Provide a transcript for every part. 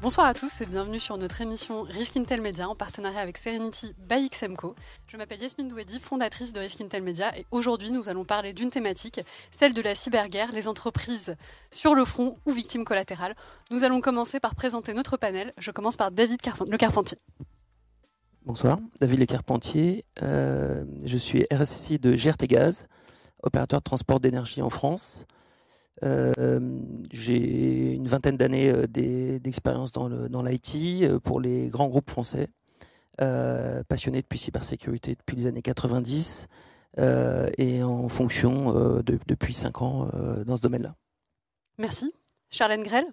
Bonsoir à tous et bienvenue sur notre émission Risk Intel Media en partenariat avec Serenity by XMCO. Je m'appelle Yasmine Douedi, fondatrice de Risk Intel Media et aujourd'hui nous allons parler d'une thématique, celle de la cyberguerre, les entreprises sur le front ou victimes collatérales. Nous allons commencer par présenter notre panel. Je commence par David Le Carpentier. Bonsoir, David Le Carpentier. Euh, je suis RSSI de GRT Gaz, opérateur de transport d'énergie en France. Euh, j'ai une vingtaine d'années euh, d'expérience dans l'IT euh, pour les grands groupes français, passionné depuis cybersécurité depuis les années 90 et en fonction depuis 5 ans dans ce domaine-là. Merci. Charlène Grell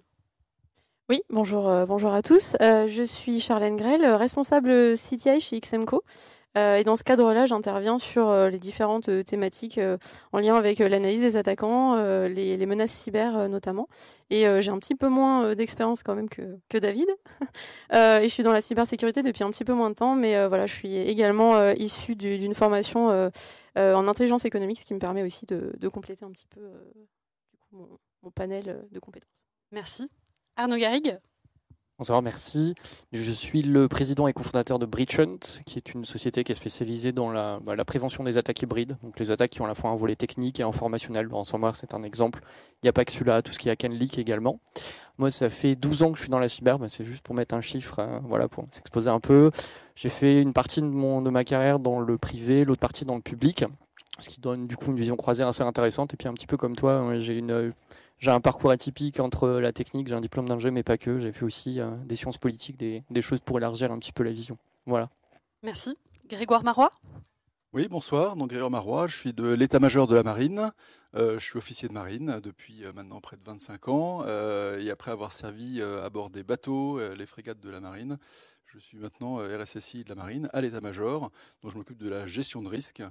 oui, bonjour, bonjour à tous. je suis Charlène Grell, responsable CTI chez XMCO. Euh, et dans ce cadre-là, j'interviens sur euh, les différentes euh, thématiques en lien avec l'analyse des attaquants, les, menaces cyber notamment. Et j'ai un petit peu moins d'expérience quand même que, David. et je suis dans la cybersécurité depuis un petit peu moins de temps, mais voilà, je suis également issue d'une formation en intelligence économique, ce qui me permet aussi de, compléter un petit peu mon panel de compétences. Merci. Arnaud Garrigue? Bonsoir, merci. Je suis le président et cofondateur de Breachhunt, qui est une société qui est spécialisée dans la, bah, prévention des attaques hybrides, donc les attaques qui ont à la fois un volet technique et informationnel. Ransomware, c'est un exemple. Il n'y a pas que celui-là, tout ce qui est leak également. Moi, ça fait 12 ans que je suis dans la cyber, bah, c'est juste pour mettre un chiffre, hein, voilà, pour s'exposer un peu. J'ai fait une partie de, mon, de ma carrière dans le privé, l'autre partie dans le public, ce qui donne du coup une vision croisée assez intéressante. Et puis un petit peu comme toi, j'ai une j'ai un parcours atypique entre la technique, j'ai un diplôme d'ingé, mais pas que. J'ai fait aussi euh, des sciences politiques, des, choses pour élargir un petit peu la vision. Voilà. Merci. Grégoire Marois? Oui, bonsoir. Donc Grégoire Marois, je suis de l'état-major de la marine. Euh, je suis officier de marine depuis euh, maintenant près de 25 ans. et après avoir servi à bord des bateaux, les frégates de la marine, je suis maintenant RSSI de la marine à l'état-major. Donc je m'occupe de la gestion de risque,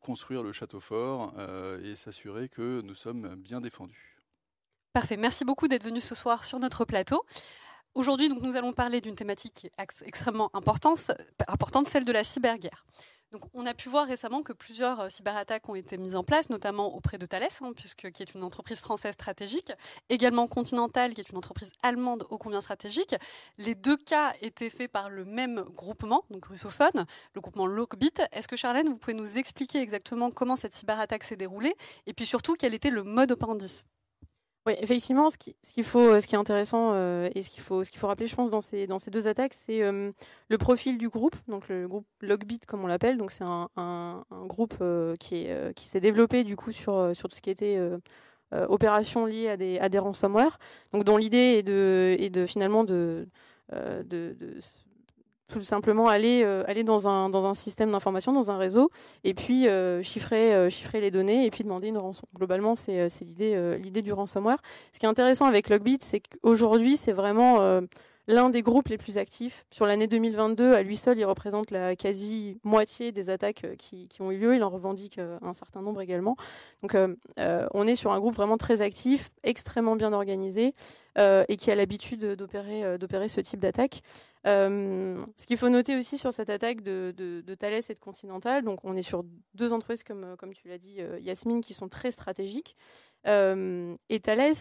construire le château fort et s'assurer que nous sommes bien défendus. Parfait. Merci beaucoup d'être venu ce soir sur notre plateau. Aujourd'hui, donc, nous allons parler d'une thématique extrêmement importante, importante, celle de la cyberguerre. Donc, on a pu voir récemment que plusieurs euh, cyberattaques ont été mises en place, notamment auprès de Thales, hein, puisque, qui est une entreprise française stratégique, également Continental, qui est une entreprise allemande ô combien stratégique. Les deux cas étaient faits par le même groupement, donc russophone, le groupement Lockbit. Est-ce que Charlène, vous pouvez nous expliquer exactement comment cette cyberattaque s'est déroulée, et puis surtout quel était le mode operandi oui, effectivement, ce qui, ce faut, ce qui est intéressant euh, et ce qu'il faut, ce qu'il faut rappeler, je pense, dans ces, dans ces deux attaques, c'est euh, le profil du groupe, donc le groupe Logbit, comme on l'appelle. Donc c'est un, un, groupe euh, qui, est, qui s'est développé du coup sur, sur tout ce qui était opérations liées à des, à des ransomware. Donc dont l'idée est de, est de finalement de, de tout simplement aller, euh, aller dans, un, dans un système d'information, dans un réseau, et puis euh, chiffrer, euh, chiffrer les données et puis demander une rançon. Globalement, c'est l'idée du ransomware. Ce qui est intéressant avec Logbit, c'est qu'aujourd'hui, c'est vraiment l'un des groupes les plus actifs. Sur l'année 2022, à lui seul, il représente la quasi-moitié des attaques qui, qui, ont eu lieu. Il en revendique un certain nombre également. Donc on est sur un groupe vraiment très actif, extrêmement bien organisé, et qui a l'habitude d'opérer d'opérer ce type d'attaque. Euh, ce qu'il faut noter aussi sur cette attaque de, Thales et de Continental, donc on est sur deux entreprises, comme, tu l'as dit, euh, Yasmine, qui sont très stratégiques. Euh, et Thales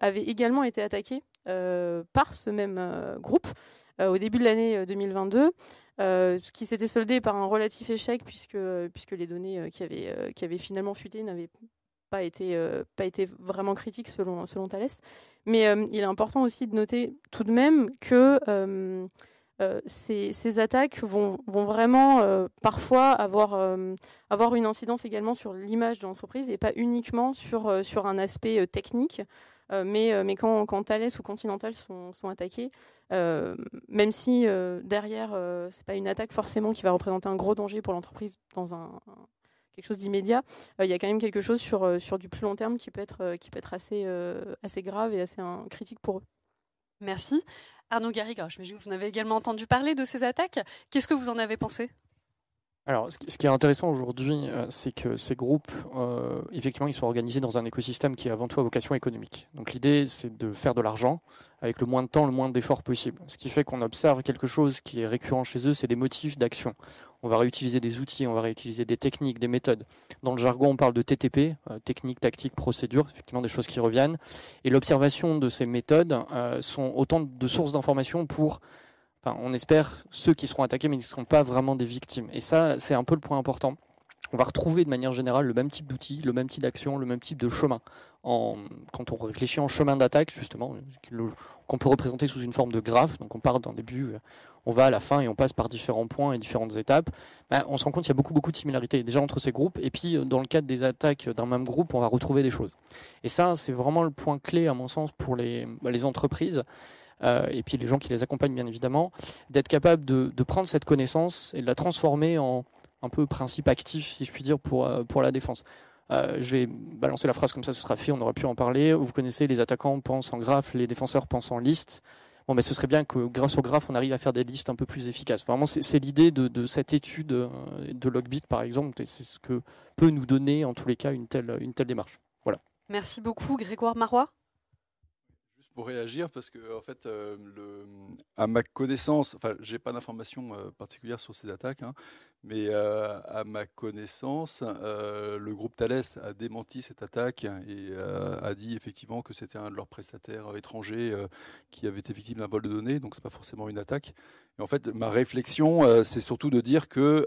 avait également été attaqué par ce même groupe au début de l'année 2022, ce qui s'était soldé par un relatif échec puisque, puisque les données qui, avaient, qui avaient finalement fuité n'avaient pas été, pas été vraiment critiques selon, selon. Mais euh, il est important aussi de noter tout de même que euh, euh, ces, attaques vont, vont vraiment parfois avoir, avoir une incidence également sur l'image de l'entreprise et pas uniquement sur, sur un aspect technique. mais, mais quand, quand Thales ou Continental sont, sont attaqués, même si derrière, ce n'est pas une attaque forcément qui va représenter un gros danger pour l'entreprise dans un, quelque chose d'immédiat, euh, il y a quand même quelque chose sur, euh, sur du plus long terme qui peut être, euh, qui peut être assez, assez grave et assez critique pour eux. Merci. Arnaud Garrigue, je vous en avez également entendu parler de ces attaques. Qu'est-ce que vous en avez pensé? Alors, ce qui est intéressant aujourd'hui, euh, c'est que ces groupes, euh, effectivement, ils sont organisés dans un écosystème qui est avant tout à vocation économique. Donc, l'idée, c'est de faire de l'argent avec le moins de temps, le moins d'efforts possible. Ce qui fait qu'on observe quelque chose qui est récurrent chez eux, c'est des motifs d'action. On va réutiliser des outils, on va réutiliser des techniques, des méthodes. Dans le jargon, on parle de TTP, euh, technique, tactique, procédure, effectivement des choses qui reviennent. Et l'observation de ces méthodes sont autant de sources d'informations pour on espère ceux qui seront attaqués, mais qui ne seront pas vraiment des victimes. Et ça, c'est un peu le point important. On va retrouver de manière générale le même type d'outils, le même type d'action, le même type de chemin. quand on réfléchit en chemin d'attaque, justement, qu'on peut représenter sous une forme de graphe, donc on part d'un début, on va à la fin et on passe par différents points et différentes étapes, ben, on se rend compte qu'il y a beaucoup, beaucoup de similarités déjà entre ces groupes. Et puis, dans le cadre des attaques d'un même groupe, on va retrouver des choses. Et ça, c'est vraiment le point clé, à mon sens, pour les, les entreprises. Euh, et puis les gens qui les accompagnent bien évidemment, d'être capable de, prendre cette connaissance et de la transformer en un peu principe actif, si je puis dire, pour, euh, pour la défense. Euh, je vais balancer la phrase comme ça, ce sera fait, on aurait pu en parler. Vous connaissez, les attaquants pensent en graphe, les défenseurs pensent en liste. Bon, mais ce serait bien que grâce au graphe, on arrive à faire des listes un peu plus efficaces. Vraiment, c'est l'idée de, cette étude de Logbit, par exemple, et c'est ce que peut nous donner, en tous les cas, une telle, une telle démarche. Voilà. Merci beaucoup, Grégoire Marois pour réagir parce que en fait, euh, à ma connaissance, enfin, j'ai pas d'informations euh, particulières sur ces attaques, hein, mais euh, à ma connaissance, le groupe Thales a démenti cette attaque et a dit effectivement que c'était un de leurs prestataires étrangers qui avait été victime d'un vol de données, donc c'est pas forcément une attaque. Et en fait, ma réflexion, c'est surtout de dire que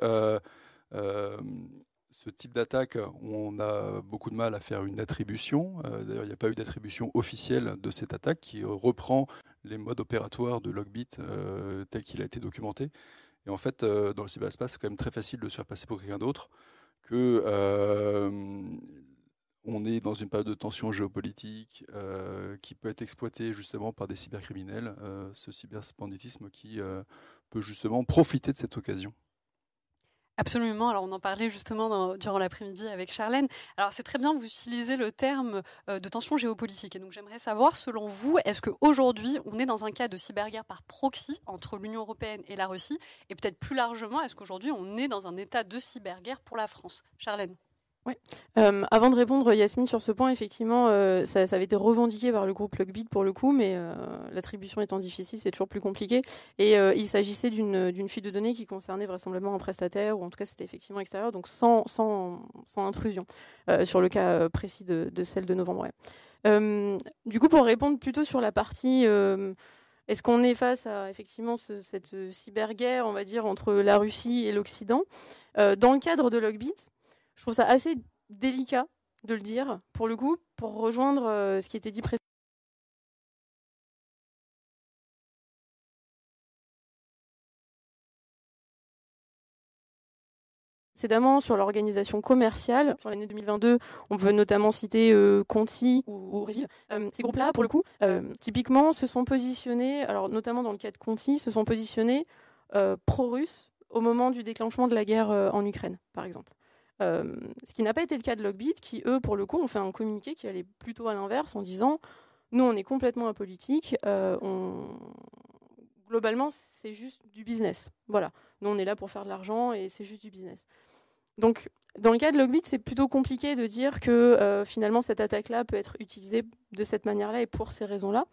ce type d'attaque, on a beaucoup de mal à faire une attribution. Euh, d'ailleurs, il n'y a pas eu d'attribution officielle de cette attaque qui reprend les modes opératoires de Logbit euh, tel qu'il a été documenté. Et en fait, euh, dans le cyberspace, c'est quand même très facile de se faire passer pour quelqu'un d'autre, que on est dans une période de tension géopolitique qui peut être exploitée justement par des cybercriminels, ce cyberspanditisme qui peut justement profiter de cette occasion. Absolument. Alors, on en parlait justement durant l'après-midi avec Charlène. Alors, c'est très bien, vous utilisez le terme euh, de tension géopolitique. Et donc, j'aimerais savoir, selon vous, est-ce qu'aujourd'hui, on est dans un cas de cyberguerre par proxy entre l'Union européenne et la Russie? Et peut-être plus largement, est-ce qu'aujourd'hui, on est dans un état de cyberguerre pour la France? Charlène oui. Euh, avant de répondre, Yasmine, sur ce point, effectivement, euh, ça, avait été revendiqué par le groupe Logbit pour le coup, mais euh, l'attribution étant difficile, c'est toujours plus compliqué. Et il s'agissait d'une fuite de données qui concernait vraisemblablement un prestataire, ou en tout cas c'était effectivement extérieur, donc sans, sans, sans intrusion, sur le cas précis de, celle de novembre. du coup, pour répondre plutôt sur la partie... est-ce qu'on est face à effectivement cette cyberguerre, on va dire, entre la Russie et l'Occident Dans le cadre de Logbit, je trouve ça assez délicat de le dire, pour le coup, pour rejoindre euh, ce qui était dit précédemment. sur l'organisation commerciale. Sur l'année 2022, on peut notamment citer euh, Conti ou, Reville. Euh, ces groupes-là, pour le coup, typiquement, se sont positionnés, alors notamment dans le cas de Conti, se sont positionnés pro-russes au moment du déclenchement de la guerre en Ukraine, par exemple. Euh, ce qui n'a pas été le cas de Logbit, qui eux, pour le coup, ont fait un communiqué qui allait plutôt à l'inverse en disant nous, on est complètement apolitique, euh, on... globalement, c'est juste du business. Voilà, nous, on est là pour faire de l'argent et c'est juste du business. Donc, dans le cas de Logbit, c'est plutôt compliqué de dire que euh, finalement cette attaque-là peut être utilisée de cette manière-là et pour ces raisons-là.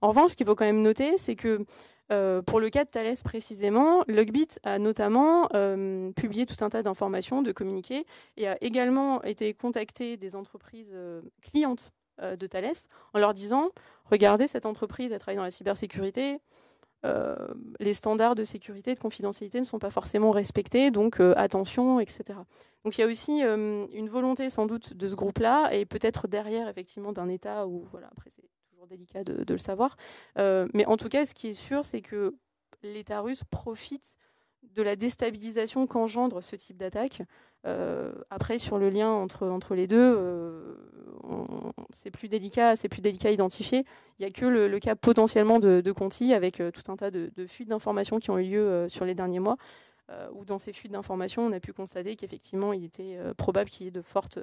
En revanche, ce qu'il faut quand même noter, c'est que euh, pour le cas de Thales précisément, Logbit a notamment euh, publié tout un tas d'informations, de communiqués, et a également été contacté des entreprises euh, clientes de Thales en leur disant Regardez, cette entreprise, elle travaille dans la cybersécurité. les standards de sécurité et de confidentialité ne sont pas forcément respectés, donc attention, etc. Donc il y a aussi une volonté sans doute de ce groupe-là, et peut-être derrière effectivement d'un État où, voilà, après c'est délicat de, le savoir. Euh, mais en tout cas, ce qui est sûr, c'est que l'État russe profite de la déstabilisation qu'engendre ce type d'attaque. Euh, après, sur le lien entre, les deux, euh, c'est plus délicat, c'est plus délicat à identifier. Il n'y a que le, cas potentiellement de, Conti, avec tout un tas de, fuites d'informations qui ont eu lieu sur les derniers mois, où dans ces fuites d'informations, on a pu constater qu'effectivement, il était probable qu'il y ait de fortes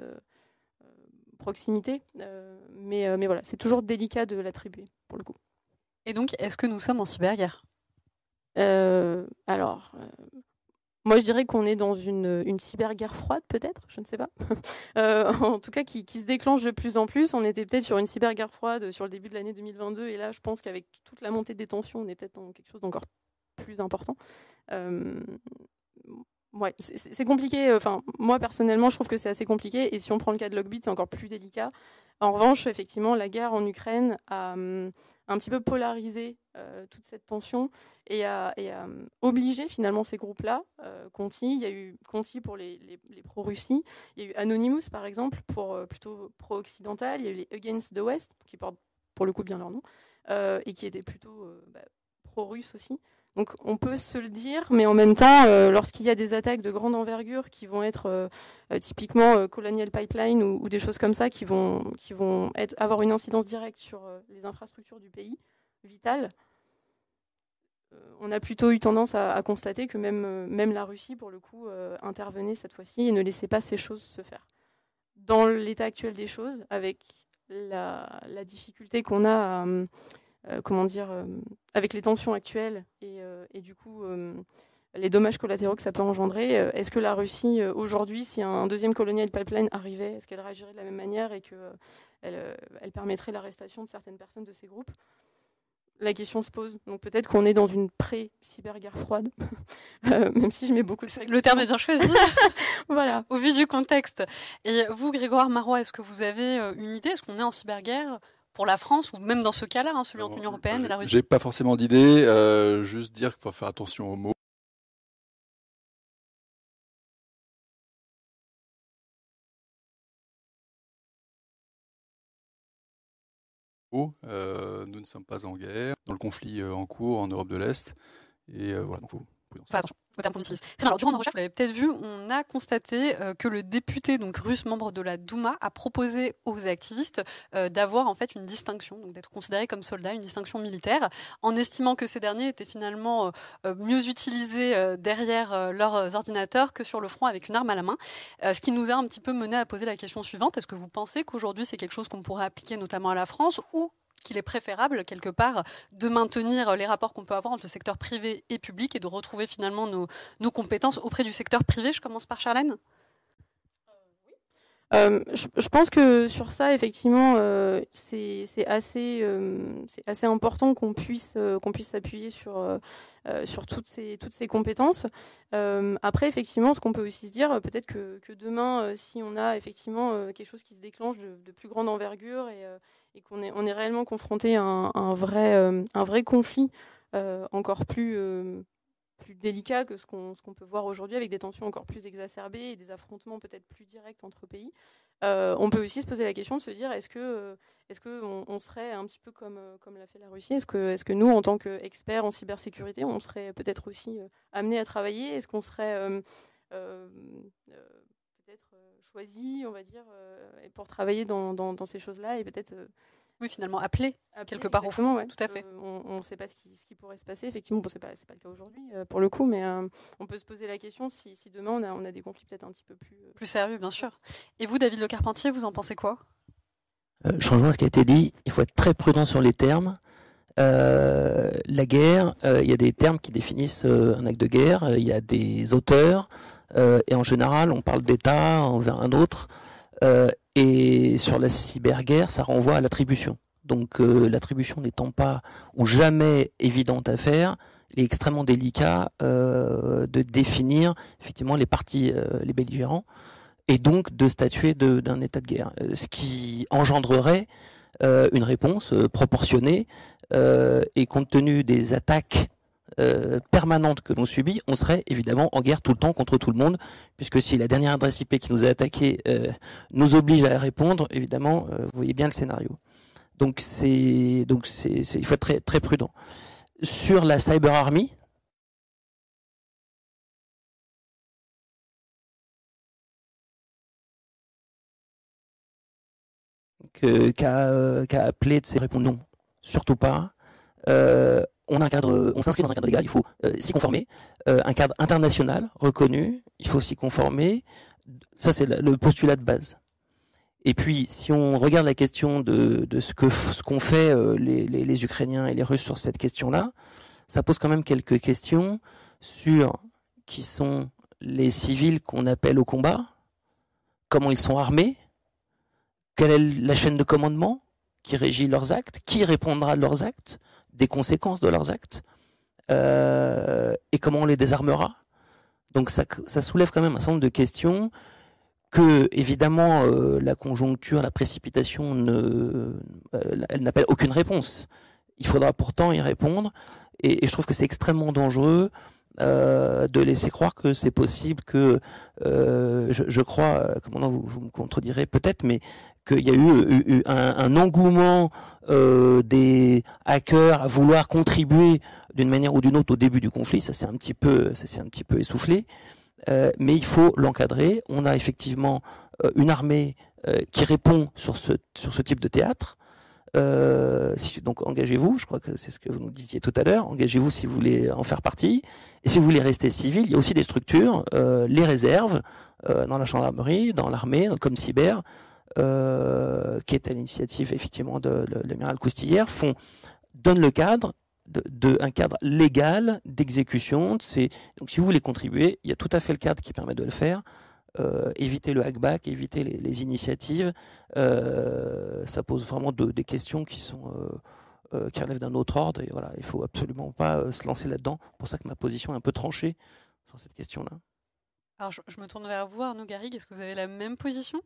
proximité. Euh, mais, euh, mais voilà, c'est toujours délicat de l'attribuer, pour le coup. Et donc, est-ce que nous sommes en cyberguerre? Euh, Alors, moi, je dirais qu'on est dans une, une cyberguerre froide, peut-être, je ne sais pas. Euh, en tout cas, qui, qui, se déclenche de plus en plus. On était peut-être sur une cyberguerre froide sur le début de l'année 2022, et là, je pense qu'avec toute la montée des tensions, on est peut-être dans quelque chose d'encore plus important. Euh, ouais, c'est compliqué. Enfin, moi, personnellement, je trouve que c'est assez compliqué. Et si on prend le cas de Logbit, c'est encore plus délicat. En revanche, effectivement, la guerre en Ukraine a hum, un petit peu polarisé euh, toute cette tension et a, hum, obligé finalement ces groupes-là, euh, Conti, il y a eu Conti pour les, pro-Russie, il y a eu Anonymous par exemple pour euh, plutôt pro-occidental, il y a eu les Against the West qui portent pour le coup bien leur nom et qui étaient plutôt bah, pro-russes aussi. Donc on peut se le dire, mais en même temps, euh, lorsqu'il y a des attaques de grande envergure qui vont être euh, euh, typiquement Colonial Pipeline ou, des choses comme ça, qui vont, qui vont avoir une incidence directe sur les infrastructures du pays, vitales, on a plutôt eu tendance à, constater que même, même la Russie, pour le coup, intervenait cette fois-ci et ne laissait pas ces choses se faire. Dans l'état actuel des choses, avec la, la difficulté qu'on a à euh, comment dire, euh, avec les tensions actuelles et, euh, du coup les dommages collatéraux que ça peut engendrer. Est-ce que la Russie, aujourd'hui, si un deuxième colonial pipeline arrivait, est-ce qu'elle réagirait de la même manière et qu'elle elle permettrait l'arrestation de certaines personnes de ces groupes? La question se pose. Donc peut-être qu'on est dans une pré-cyberguerre froide, même si je mets beaucoup de... Le terme est bien choisi. voilà. Au vu du contexte. Et vous, Grégoire Marois, est-ce que vous avez une idée? Est-ce qu'on est en cyberguerre? Pour la France, ou même dans ce cas-là, hein, celui entre l'Union européenne et la Russie J'ai pas forcément d'idée, euh, juste dire qu'il faut faire attention aux mots. Euh, nous ne sommes pas en guerre, dans le conflit euh, en cours en Europe de l'Est. Et voilà, donc faut, durant vous l'avez peut-être vu, on a constaté euh, que le député russe, membre de la Douma, a proposé aux activistes euh, d'avoir en fait une distinction, donc d'être considérés comme soldats, une distinction militaire, en estimant que ces derniers étaient finalement euh, mieux utilisés derrière leurs ordinateurs que sur le front avec une arme à la main. ce qui nous a un petit peu mené à poser la question suivante. Est-ce que vous pensez qu'aujourd'hui c'est quelque chose qu'on pourrait appliquer notamment à la France ou qu'il est préférable, quelque part, de maintenir les rapports qu'on peut avoir entre le secteur privé et public et de retrouver finalement nos, nos compétences auprès du secteur privé. Je commence par Charlène. Euh, je, pense que sur ça, effectivement, euh, c'est assez, euh, assez important qu'on puisse qu'on puisse s'appuyer sur sur toutes ces toutes ces compétences. après, effectivement, ce qu'on peut aussi se dire, peut-être que, que, demain, si on a effectivement quelque chose qui se déclenche de, de plus grande envergure et, et qu'on est on est réellement confronté à un, un vrai conflit encore plus plus délicat que ce qu'on peut voir aujourd'hui, avec des tensions encore plus exacerbées et des affrontements peut-être plus directs entre pays. Euh, on peut aussi se poser la question de se dire est-ce que, euh, serait un petit peu comme, euh, l'a fait la Russie? Est-ce que, est-ce que nous, en tant qu'experts en cybersécurité, on serait peut-être aussi amenés à travailler? Est-ce qu'on serait choisi, on va dire, pour travailler dans, dans, dans ces choses-là et peut-être oui, finalement, appelé, quelque part au fond. Tout à fait. Euh, on ne sait pas ce qui, ce qui, pourrait se passer. Effectivement, bon, ce n'est pas, pas, le cas aujourd'hui, euh, pour le coup, mais euh, on peut se poser la question si, si demain on a, on a, des conflits peut-être un petit peu plus... plus sérieux, bien sûr. Et vous, David Le Carpentier, vous en pensez quoi? Je rejoins ce qui a été dit. Il faut être très prudent sur les termes. la guerre, il y a des termes qui définissent un acte de guerre, il y a des auteurs, et en général, on parle d'État envers un autre. Et sur la cyberguerre, ça renvoie à l'attribution. Donc euh, l'attribution n'étant pas ou jamais évidente à faire, il est extrêmement délicat euh, de définir effectivement les parties, euh, les belligérants, et donc de statuer d'un état de guerre, ce qui engendrerait une réponse proportionnée et compte tenu des attaques euh, permanente que l'on subit, on serait évidemment en guerre tout le temps contre tout le monde, puisque si la dernière adresse IP qui nous a attaqué euh, nous oblige à répondre, évidemment, euh, vous voyez bien le scénario. Donc c'est donc il faut être très prudent. Sur la cyber army, qu'a appelé de répondre non, surtout pas on s'inscrit dans un cadre légal, il faut euh, s'y conformer. Euh, un cadre international reconnu, il faut s'y conformer. Ça, c'est le postulat de base. Et puis, si on regarde la question de, ce qu'ont fait euh, les, Ukrainiens et les Russes sur cette question-là, ça pose quand même quelques questions sur qui sont les civils qu'on appelle au combat, comment ils sont armés, quelle est la chaîne de commandement qui régit leurs actes, qui répondra de leurs actes, des conséquences de leurs actes, euh, et comment on les désarmera. Donc ça, soulève quand même un certain nombre de questions que, évidemment, euh, la conjoncture, la précipitation, ne, euh, elle n'appelle aucune réponse. Il faudra pourtant y répondre, et je trouve que c'est extrêmement dangereux euh, de laisser croire que c'est possible que euh, je, crois, comment vous, vous me contredirez peut-être, mais qu'il y a eu, un, engouement euh, des hackers à vouloir contribuer d'une manière ou d'une autre au début du conflit. Ça s'est un petit peu, ça s'est un petit peu essoufflé. Euh, mais il faut l'encadrer. On a effectivement euh, une armée euh, qui répond sur ce, sur ce type de théâtre. Euh, donc engagez-vous, je crois que c'est ce que vous nous disiez tout à l'heure, engagez-vous si vous voulez en faire partie. Et si vous voulez rester civil, il y a aussi des structures, euh, les réserves, euh, dans la gendarmerie, dans l'armée, comme cyber, qui est à l'initiative effectivement de, de, de l'amiral Coustillère, font, donnent le cadre, de, un cadre légal d'exécution. Donc si vous voulez contribuer, il y a tout à fait le cadre qui permet de le faire. Euh, éviter le hackback, éviter les, les initiatives, euh, ça pose vraiment de, des questions qui sont euh, euh qui relèvent d'un autre ordre. Et voilà, il faut absolument pas euh, se lancer là-dedans. C'est pour ça que ma position est un peu tranchée sur cette question-là. Alors je, je, me tourne vers vous, Arnaud Garrigue. Est-ce que vous avez la même position?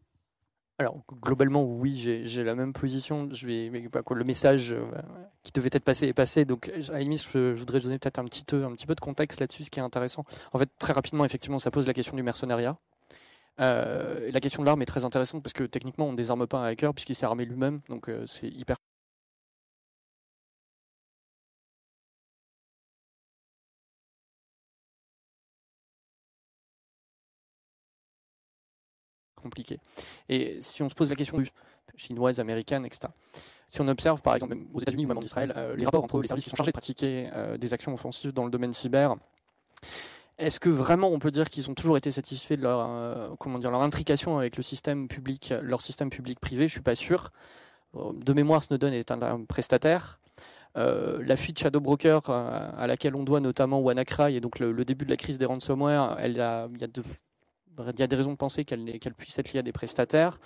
Alors globalement oui j'ai la même position je vais mais quoi, le message euh, qui devait être passé est passé donc à la limite je, je voudrais donner peut-être un petit un petit peu de contexte là-dessus ce qui est intéressant en fait très rapidement effectivement ça pose la question du mercenariat euh, la question de l'arme est très intéressante parce que techniquement on ne désarme pas un hacker puisqu'il s'est armé lui-même donc euh, c'est hyper compliqué. Et si on se pose la question chinoise, américaine, etc. Si on observe, par exemple, aux États-Unis ou même en Israël, euh, les rapports entre les services qui sont chargés de pratiquer des actions offensives dans le domaine cyber, est-ce que vraiment on peut dire qu'ils ont toujours été satisfaits de leur, euh, comment dire, leur intrication avec le système public, leur système public-privé Je suis pas sûr. De mémoire, Snowden est un, prestataire. Euh, la fuite Shadow Broker, euh, à laquelle on doit notamment WannaCry, et donc le, début de la crise des ransomware, il y a des raisons de penser qu'elle qu puisse être liée à des prestataires.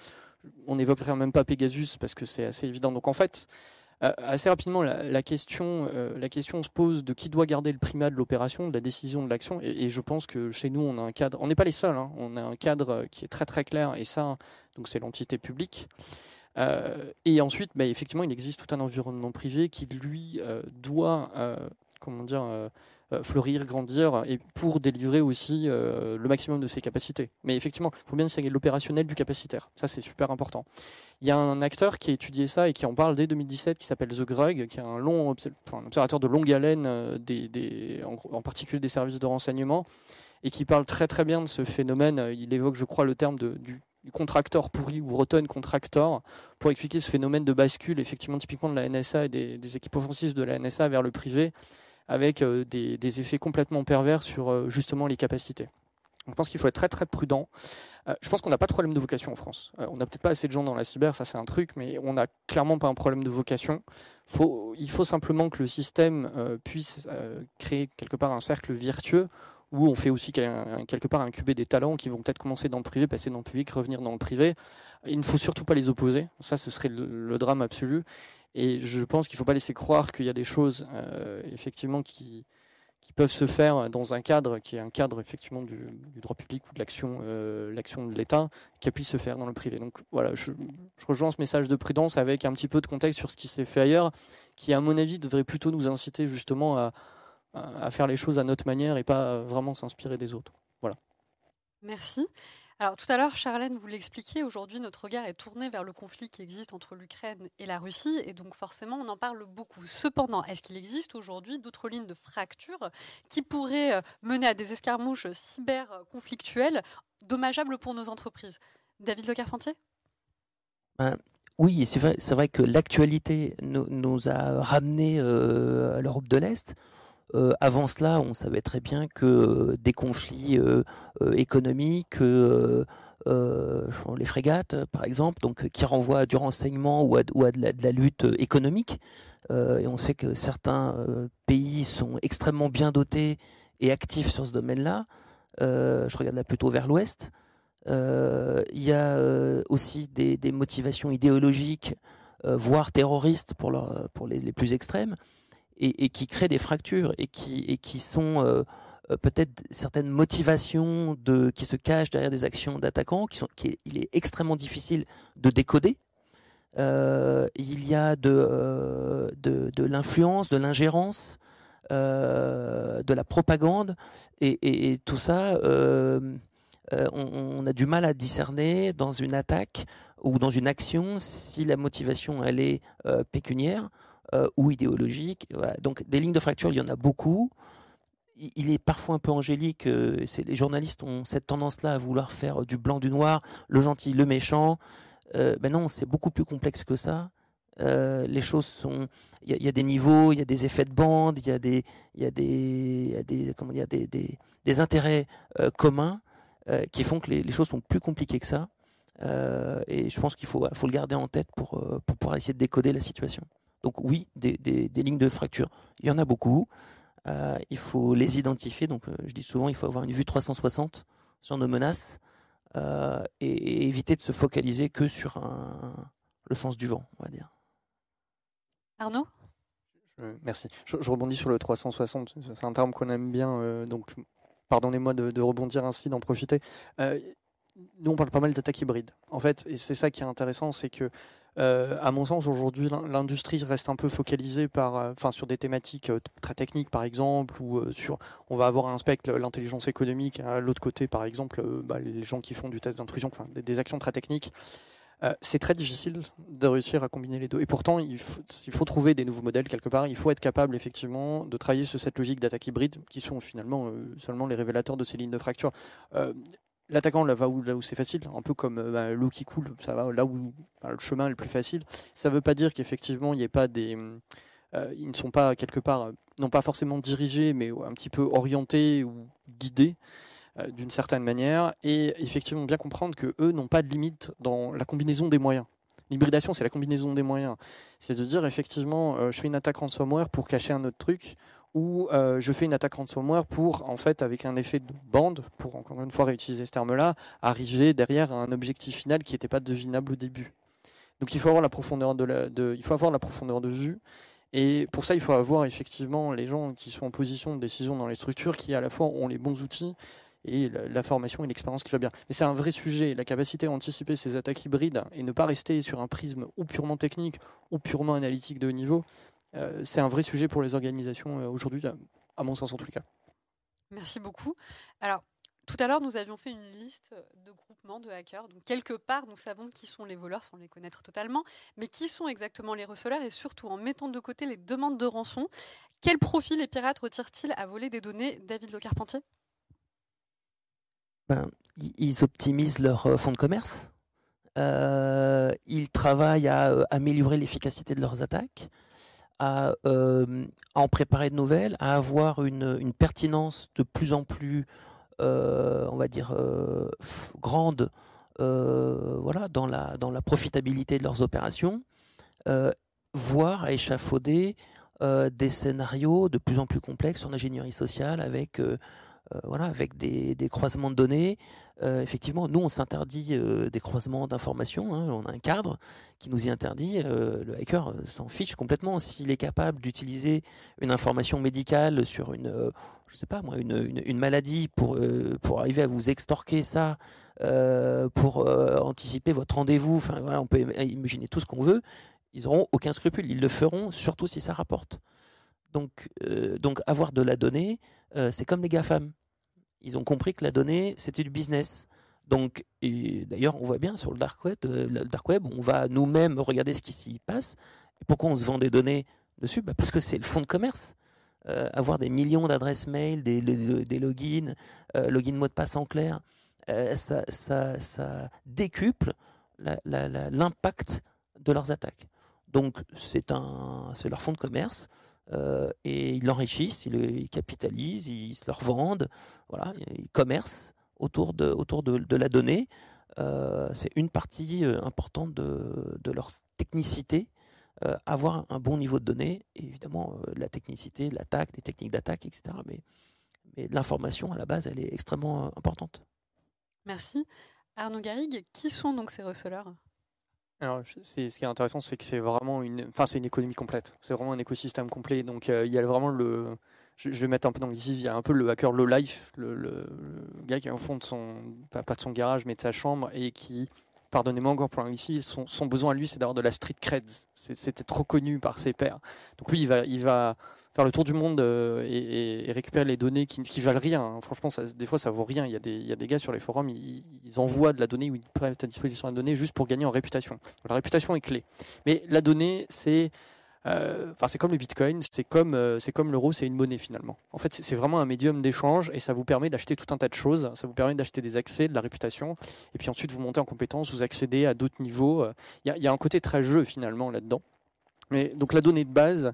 On n'évoquerait même pas Pegasus parce que c'est assez évident. Donc en fait, euh, assez rapidement, la, question, euh, la question se pose de qui doit garder le primat de l'opération, de la décision, de l'action. Et, je pense que chez nous, on a un cadre. On n'est pas les seuls. Hein, on a un cadre qui est très très clair. Et ça, donc c'est l'entité publique. Euh, et ensuite, bah, effectivement, il existe tout un environnement privé qui lui euh, doit, euh, comment dire euh, fleurir, grandir, et pour délivrer aussi euh, le maximum de ses capacités. Mais effectivement, il faut bien distinguer l'opérationnel du capacitaire. Ça, c'est super important. Il y a un acteur qui a étudié ça et qui en parle dès 2017, qui s'appelle The Grug, qui est un, long observateur de longue haleine, euh, des, en, particulier des services de renseignement, et qui parle très très bien de ce phénomène. Il évoque, je crois, le terme de, du, du contracteur pourri ou Rotten contractor pour expliquer ce phénomène de bascule, effectivement, typiquement de la NSA et des équipes offensives de la NSA vers le privé avec euh, des, effets complètement pervers sur euh, justement les capacités. Je pense qu'il faut être très très prudent. Euh, je pense qu'on n'a pas de problème de vocation en France. On n'a peut-être pas assez de gens dans la cyber, ça c'est un truc, mais on n'a clairement pas un problème de vocation. Il faut simplement que le système puisse créer quelque part un cercle vertueux où on fait aussi quelque part incuber des talents qui vont peut-être commencer dans le privé, passer dans le public, revenir dans le privé. Il ne faut surtout pas les opposer. Ça, ce serait le drame absolu. Et je pense qu'il ne faut pas laisser croire qu'il y a des choses euh, effectivement qui, peuvent se faire dans un cadre qui est un cadre effectivement du, droit public ou de l'action euh, l'action de l'État qui puisse se faire dans le privé. Donc voilà, je, rejoins ce message de prudence avec un petit peu de contexte sur ce qui s'est fait ailleurs, qui à mon avis devrait plutôt nous inciter justement à faire les choses à notre manière et pas vraiment s'inspirer des autres. Voilà. Merci. Alors tout à l'heure, Charlène, vous l'expliquiez, aujourd'hui notre regard est tourné vers le conflit qui existe entre l'Ukraine et la Russie, et donc forcément on en parle beaucoup. Cependant, est-ce qu'il existe aujourd'hui d'autres lignes de fracture qui pourraient euh, mener à des escarmouches cyber-conflictuelles dommageables pour nos entreprises? David Le Carpentier ben, Oui, c'est vrai, vrai que l'actualité nous, a ramené euh, à l'Europe de l'Est. Euh, avant cela, on savait très bien que euh, des conflits euh, économiques, les frégates, par exemple, donc qui renvoient à du renseignement ou à, de, la, lutte économique. et on sait que certains pays sont extrêmement bien dotés et actifs sur ce domaine-là. je regarde là plutôt vers l'ouest. Il y a aussi des, motivations idéologiques, voire terroristes pour les, plus extrêmes, et, qui créent des fractures et qui, et qui sont peut-être certaines motivations qui se cachent derrière des actions d'attaquants, qui sont, qui il est extrêmement difficile de décoder. il y a de, de, l'influence, de l'ingérence, euh, de la propagande, et, tout ça, euh, euh, on, a du mal à discerner dans une attaque ou dans une action si la motivation elle est pécuniaire ou idéologique. Donc des lignes de fracture, il y en a beaucoup il est parfois un peu angélique. les journalistes ont cette tendance-là à vouloir faire du blanc, du noir, le gentil, le méchant. ben non, c'est beaucoup plus complexe que ça. Euh, les choses sont. Il y, a des niveaux, il y a des effets de bande, il y a des, il y a des, des, comment dire, des, intérêts euh, communs euh, qui font que les, choses sont plus compliquées que ça. et je pense qu'il faut, le garder en tête pour pouvoir essayer de décoder la situation. Donc oui, des, des lignes de fracture, il y en a beaucoup. il faut les identifier. Donc je dis souvent, il faut avoir une vue 360 sur nos menaces et, éviter de se focaliser que sur un, le sens du vent, on va dire. Arnaud? Merci. Je, rebondis sur le 360. C'est un terme qu'on aime bien. Euh, donc, pardonnez-moi de, rebondir ainsi, d'en profiter. Euh, nous, on parle pas mal d'attaques hybrides. En fait, et c'est ça qui est intéressant, c'est que, euh, à mon sens, aujourd'hui, l'industrie reste un peu focalisée enfin, sur des thématiques très techniques, par exemple, ou sur, on va avoir un spectre l'intelligence économique. À l'autre côté, par exemple, bah, les gens qui font du test d'intrusion, des, actions très techniques. Euh, c'est très difficile de réussir à combiner les deux. Et pourtant, il faut, trouver des nouveaux modèles quelque part. Il faut être capable effectivement de travailler sur cette logique d'attaque hybride qui sont finalement euh, seulement les révélateurs de ces lignes de fracture. Euh, l'attaquant là va où, là où c'est facile, un peu comme bah, l'eau qui coule, ça va là où bah, le chemin est le plus facile. Ça ne veut pas dire qu'effectivement il n'y ait pas des, ils ne sont pas quelque part, non pas forcément dirigés, mais un petit peu orientés ou guidés. Euh, d'une certaine manière, et effectivement bien comprendre que eux n'ont pas de limite dans la combinaison des moyens. L'hybridation, c'est la combinaison des moyens. C'est de dire effectivement, euh, je fais une attaque ransomware pour cacher un autre truc, ou euh, je fais une attaque ransomware pour, en fait, avec un effet de bande, pour encore une fois réutiliser ce terme-là, arriver derrière un objectif final qui n'était pas devinable au début. Donc il faut avoir la profondeur de, il faut avoir la profondeur de vue. Et pour ça, il faut avoir effectivement les gens qui sont en position de décision dans les structures, qui à la fois ont les bons outils, et la, formation et l'expérience qui va bien. Mais c'est un vrai sujet, la capacité à anticiper ces attaques hybrides et ne pas rester sur un prisme ou purement technique ou purement analytique de haut niveau, c'est un vrai sujet pour les organisations euh, aujourd'hui, à mon sens en tout cas. Merci beaucoup. Alors, tout à l'heure, nous avions fait une liste de groupements de hackers. Donc, quelque part, nous savons qui sont les voleurs sans les connaître totalement, mais qui sont exactement les receleurs? Et surtout en mettant de côté les demandes de rançon. Quel profil les pirates retirent-ils à voler des données? David Le Carpentier? Ben, ils optimisent leur euh, fonds de commerce. Euh, ils travaillent à euh, améliorer l'efficacité de leurs attaques, à, en préparer de nouvelles, à avoir une, pertinence de plus en plus, on va dire, grande voilà, dans, la, dans la profitabilité de leurs opérations, voire à échafauder des scénarios de plus en plus complexes en ingénierie sociale avec voilà, avec des, croisements de données. Euh, effectivement, nous, on s'interdit euh, des croisements d'informations. Hein. on a un cadre qui nous y interdit. le hacker s'en fiche complètement s'il est capable d'utiliser une information médicale sur une, je sais pas moi, une, maladie pour pour arriver à vous extorquer ça, pour anticiper votre rendez-vous. Enfin voilà, on peut imaginer tout ce qu'on veut. Ils n'auront aucun scrupule. Ils le feront, surtout si ça rapporte. Donc, donc avoir de la donnée, c'est comme les GAFAM ils ont compris que la donnée, c'était du business. Donc, d'ailleurs, on voit bien sur le dark web, euh, le dark web on va nous-mêmes regarder ce qui s'y passe. Pourquoi on se vend des données dessus? Bah Parce que c'est le fonds de commerce. Euh, avoir des millions d'adresses mail, des, des, logins, euh, login mot de passe en clair, ça, ça, décuple l'impact de leurs attaques. Donc, c'est leur fonds de commerce. Euh, et ils l'enrichissent, ils, capitalisent, ils se leur vendent, voilà, ils commercent autour de, autour de, la donnée. Euh, c'est une partie euh, importante de, de leur technicité, avoir un bon niveau de données, et évidemment la technicité, l'attaque, des techniques d'attaque, etc. Mais, mais l'information à la base, elle est extrêmement importante. Merci. Arnaud Garrigue, qui sont donc ces receleurs? Ce qui est intéressant, c'est que c'est vraiment une, enfin, c'est une économie complète. C'est vraiment un écosystème complet. Donc, il y a vraiment le, je, vais mettre un peu dans le il y a un peu le hacker low life, le, gars qui est au fond de son, pas, de son garage, mais de sa chambre et qui, pardonnez-moi encore pour l'anglicisme, son, son besoin à lui, c'est d'avoir de la street creds. C'était trop connu par ses pairs. Donc lui, il va faire le tour du monde euh, et, récupérer les données qui, qui valent rien. Hein. Franchement, des fois, ça vaut rien. Il y, a des, y a des gars sur les forums, ils, envoient de la donnée ou ils prêtent à disposition la donnée juste pour gagner en réputation. la réputation est clé. Mais la donnée, c'est euh, enfin, c'est comme le Bitcoin, c'est comme, euh, c'est comme l'euro, c'est une monnaie finalement. En fait, c'est vraiment un médium d'échange et ça vous permet d'acheter tout un tas de choses. Ça vous permet d'acheter des accès, de la réputation, et puis ensuite vous montez en compétence, vous accédez à d'autres niveaux. Il y, a un côté très jeu finalement là-dedans. Mais donc la donnée de base,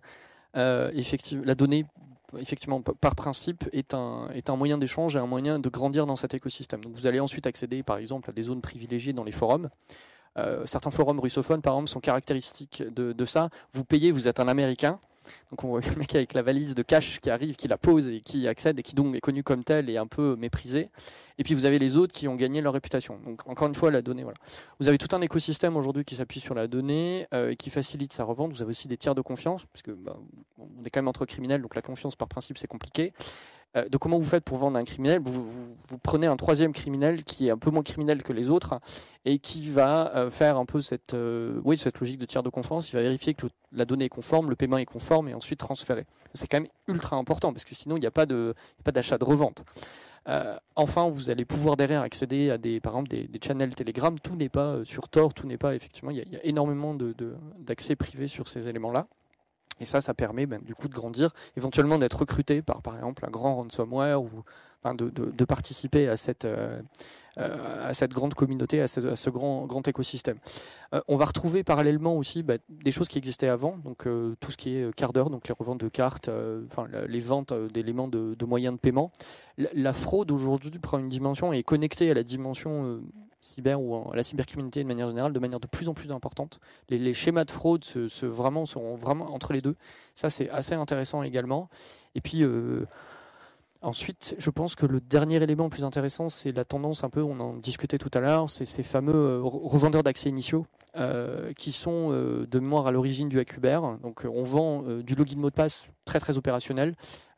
euh, effectivement, la donnée effectivement, par principe, est un, est un moyen d'échange et un moyen de grandir dans cet écosystème. Donc vous allez ensuite accéder, par exemple, à des zones privilégiées dans les forums. Euh, certains forums russophones, par exemple, sont caractéristiques de, ça. Vous payez, vous êtes un Américain. Donc on voit le mec avec la valise de cash qui arrive, qui la pose et qui accède et qui donc est connu comme tel et un peu méprisé. Et puis vous avez les autres qui ont gagné leur réputation. Donc encore une fois, la donnée, voilà. Vous avez tout un écosystème aujourd'hui qui s'appuie sur la donnée euh, et qui facilite sa revente. Vous avez aussi des tiers de confiance, parce que bah, on est quand même entre criminels, donc la confiance par principe c'est compliqué. Euh, de comment vous faites pour vendre un criminel? Vous, prenez un troisième criminel qui est un peu moins criminel que les autres et qui va euh, faire un peu cette, euh, cette logique de tiers de confiance. Il va vérifier que la donnée est conforme, le paiement est conforme et ensuite transférer. C'est quand même ultra important parce que sinon il n'y a pas d'achat de, revente. enfin, vous allez pouvoir derrière accéder à des, par exemple, des, channels Telegram. Tout n'est pas sur Tor, tout n'est pas effectivement. Il y, a, énormément d'accès de, privé sur ces éléments-là. Et ça, ça permet ben, du coup de grandir, éventuellement d'être recruté par par exemple un grand ransomware ou de, participer à cette, euh, euh, à cette grande communauté, à ce, grand, grand écosystème. Euh, on va retrouver parallèlement aussi ben, des choses qui existaient avant, donc tout ce qui est card donc les reventes de cartes, enfin les ventes d'éléments de, moyens de paiement. La fraude aujourd'hui prend une dimension et est connectée à la dimension cyber ou la cybercriminalité de manière générale de manière de plus en plus importante. Les, schémas de fraude se, vraiment, seront vraiment entre les deux. Ça, c'est assez intéressant également. Et puis, euh, ensuite, je pense que le dernier élément plus intéressant, c'est la tendance un peu, on en discutait tout à l'heure, c'est ces fameux euh, revendeurs d'accès initiaux euh, qui sont de mémoire à l'origine du Hacuber. Donc, on vend du login mot de passe très très opérationnel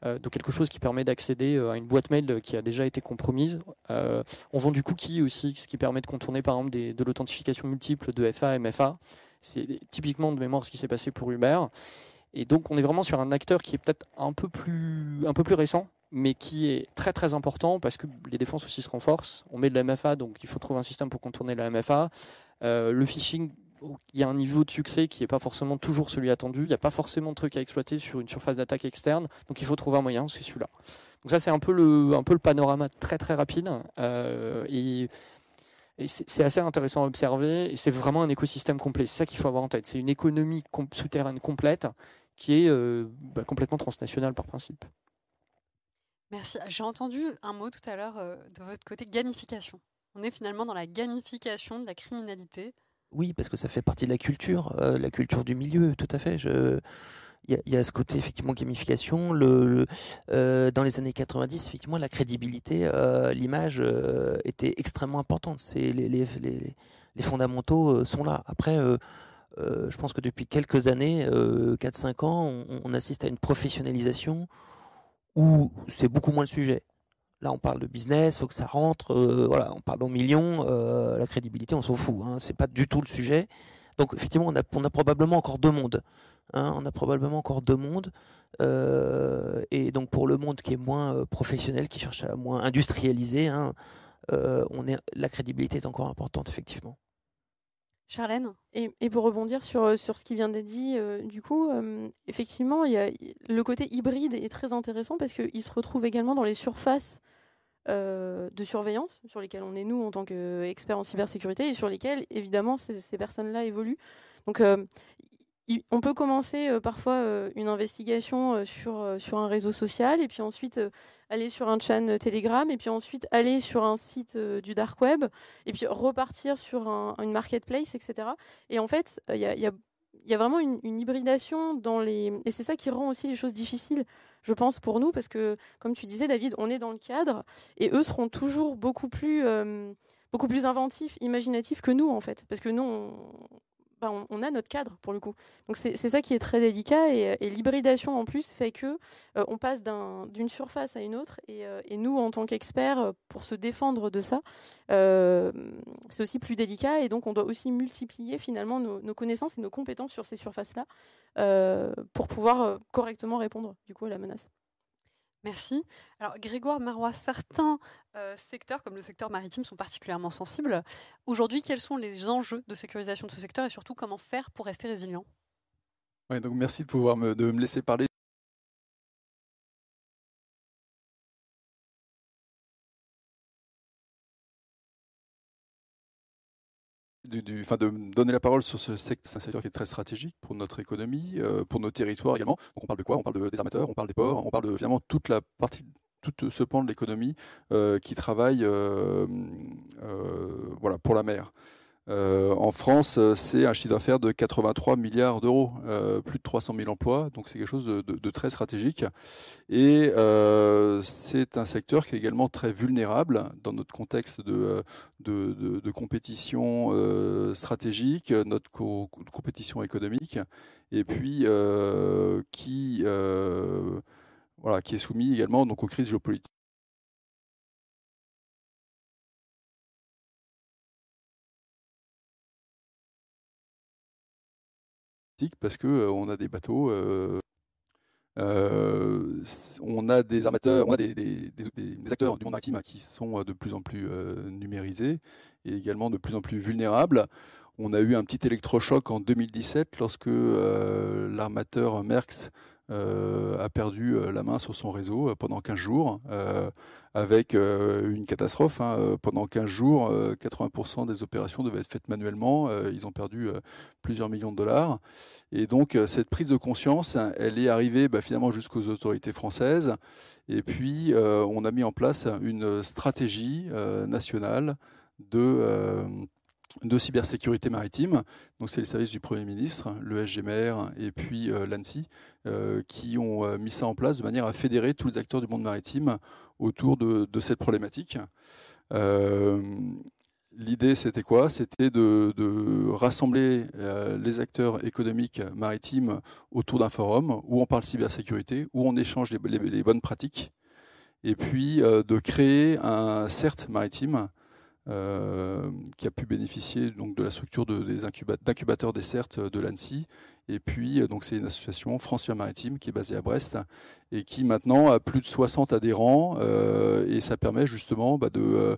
euh, de quelque chose qui permet d'accéder euh, à une boîte mail qui a déjà été compromise. Euh, on vend du cookie aussi, ce qui permet de contourner par exemple de l'authentification multiple de FA, MFA. C'est typiquement de mémoire ce qui s'est passé pour Uber. Et donc on est vraiment sur un acteur qui est peut-être un peu plus un peu plus récent, mais qui est très très important parce que les défenses aussi se renforcent. On met de la MFA, donc il faut trouver un système pour contourner la MFA. le phishing il y a un niveau de succès qui n'est pas forcément toujours celui attendu. Il n'y a pas forcément de trucs à exploiter sur une surface d'attaque externe. Donc il faut trouver un moyen, c'est celui-là. Donc ça, c'est un, peu le, un peu le panorama très très rapide. Euh, et, c'est assez intéressant à observer. Et c'est vraiment un écosystème complet. C'est ça qu'il faut avoir en tête. C'est une économie souterraine complète qui est euh, bah, complètement transnationale par principe. Merci. J'ai entendu un mot tout à l'heure euh, de votre côté, gamification. On est finalement dans la gamification de la criminalité. Oui, parce que ça fait partie de la culture, euh, la culture du milieu, tout à fait. Il y, a ce côté effectivement gamification. Le, euh, dans les années 90, effectivement, la crédibilité, euh, l'image était extrêmement importante. C'est les, les, les, fondamentaux sont là. Après, je pense que depuis quelques années, 4-5 ans, on, assiste à une professionnalisation où c'est beaucoup moins le sujet. Là, on parle de business, faut que ça rentre. Euh, voilà, on parle en millions. Euh, la crédibilité, on s'en fout. Hein, c'est pas du tout le sujet. Donc, effectivement, on a, probablement encore deux mondes. Hein, on a probablement encore deux mondes. Euh, et donc, pour le monde qui est moins professionnel, qui cherche à moins industrialiser, hein, on est, la crédibilité est encore importante, effectivement. Charlène et, pour rebondir sur, sur ce qui vient d'être dit, du coup, effectivement, y a, le côté hybride est très intéressant parce qu'il se retrouve également dans les surfaces euh, de surveillance sur lesquels on est nous en tant qu'experts en cybersécurité et sur lesquels évidemment ces, personnes-là évoluent. Donc euh, on peut commencer euh, parfois une investigation sur, sur un réseau social et puis ensuite aller sur un channel Telegram et puis ensuite aller sur un site du dark web et puis repartir sur une marketplace, etc. Et en fait, il y a y a vraiment une, hybridation dans les. Et c'est ça qui rend aussi les choses difficiles, je pense, pour nous, parce que, comme tu disais, David, on est dans le cadre, et eux seront toujours beaucoup plus, euh, beaucoup plus inventifs, imaginatifs que nous, en fait. Parce que nous, on, bah, on, a notre cadre pour le coup. C'est ça qui est très délicat et, l'hybridation en plus fait que euh, on passe d'une surface à une autre et, euh, nous en tant qu'experts euh, pour se défendre de ça, c'est aussi plus délicat et donc on doit aussi multiplier finalement nos, connaissances et nos compétences sur ces surfaces-là pour pouvoir correctement répondre du coup à la menace. Merci. Alors Grégoire Marois, certains euh, secteurs, comme le secteur maritime, sont particulièrement sensibles. Aujourd'hui, quels sont les enjeux de sécurisation de ce secteur et surtout comment faire pour rester résilient? Donc Merci de pouvoir de me laisser parler du, enfin de donner la parole sur ce secteur, un secteur qui est très stratégique pour notre économie, euh, pour nos territoires également. Donc on parle de quoi? On parle des armateurs, on parle des ports, on parle de finalement toute la partie tout ce pan de l'économie euh, qui travaille euh, voilà, pour la mer. Euh, en France, euh, c'est un chiffre d'affaires de 83 milliards d'euros, euh, plus de 300 000 emplois, donc c'est quelque chose de, très stratégique. Et c'est un secteur qui est également très vulnérable dans notre contexte de, compétition stratégique, notre compétition économique, et puis qui, voilà, qui est soumis également donc, aux crises géopolitiques. Parce que on a des bateaux. On a des armateurs, des, acteurs du monde maritime qui sont de plus en plus numérisés et également de plus en plus vulnérables. On a eu un petit électrochoc en 2017 lorsque l'armateur Merckx a perdu la main sur son réseau pendant 15 jours avec euh, une catastrophe. Hein. Euh, pendant 15 jours, 80% euh, des opérations devaient être faites manuellement. ils ont perdu plusieurs millions de dollars. Et donc, cette prise de conscience, elle est arrivée bah, finalement jusqu'aux autorités françaises. Et puis, on a mis en place une stratégie nationale de de cybersécurité maritime. Donc c'est les services du Premier ministre, le SGMR et puis l'ANSI qui ont mis ça en place de manière à fédérer tous les acteurs du monde maritime autour de, cette problématique. Euh, l'idée, c'était quoi? C'était de, rassembler euh, les acteurs économiques maritimes autour d'un forum où on parle cybersécurité, où on échange les, bonnes pratiques, et puis euh, de créer un CERT maritime qui a pu bénéficier donc, de la structure d'incubateurs des CERT de l'ANSI et puis, euh, donc, c'est une association France Maritime qui est basée à Brest et qui maintenant a plus de 60 adhérents. Euh, et ça permet justement bah, de, euh,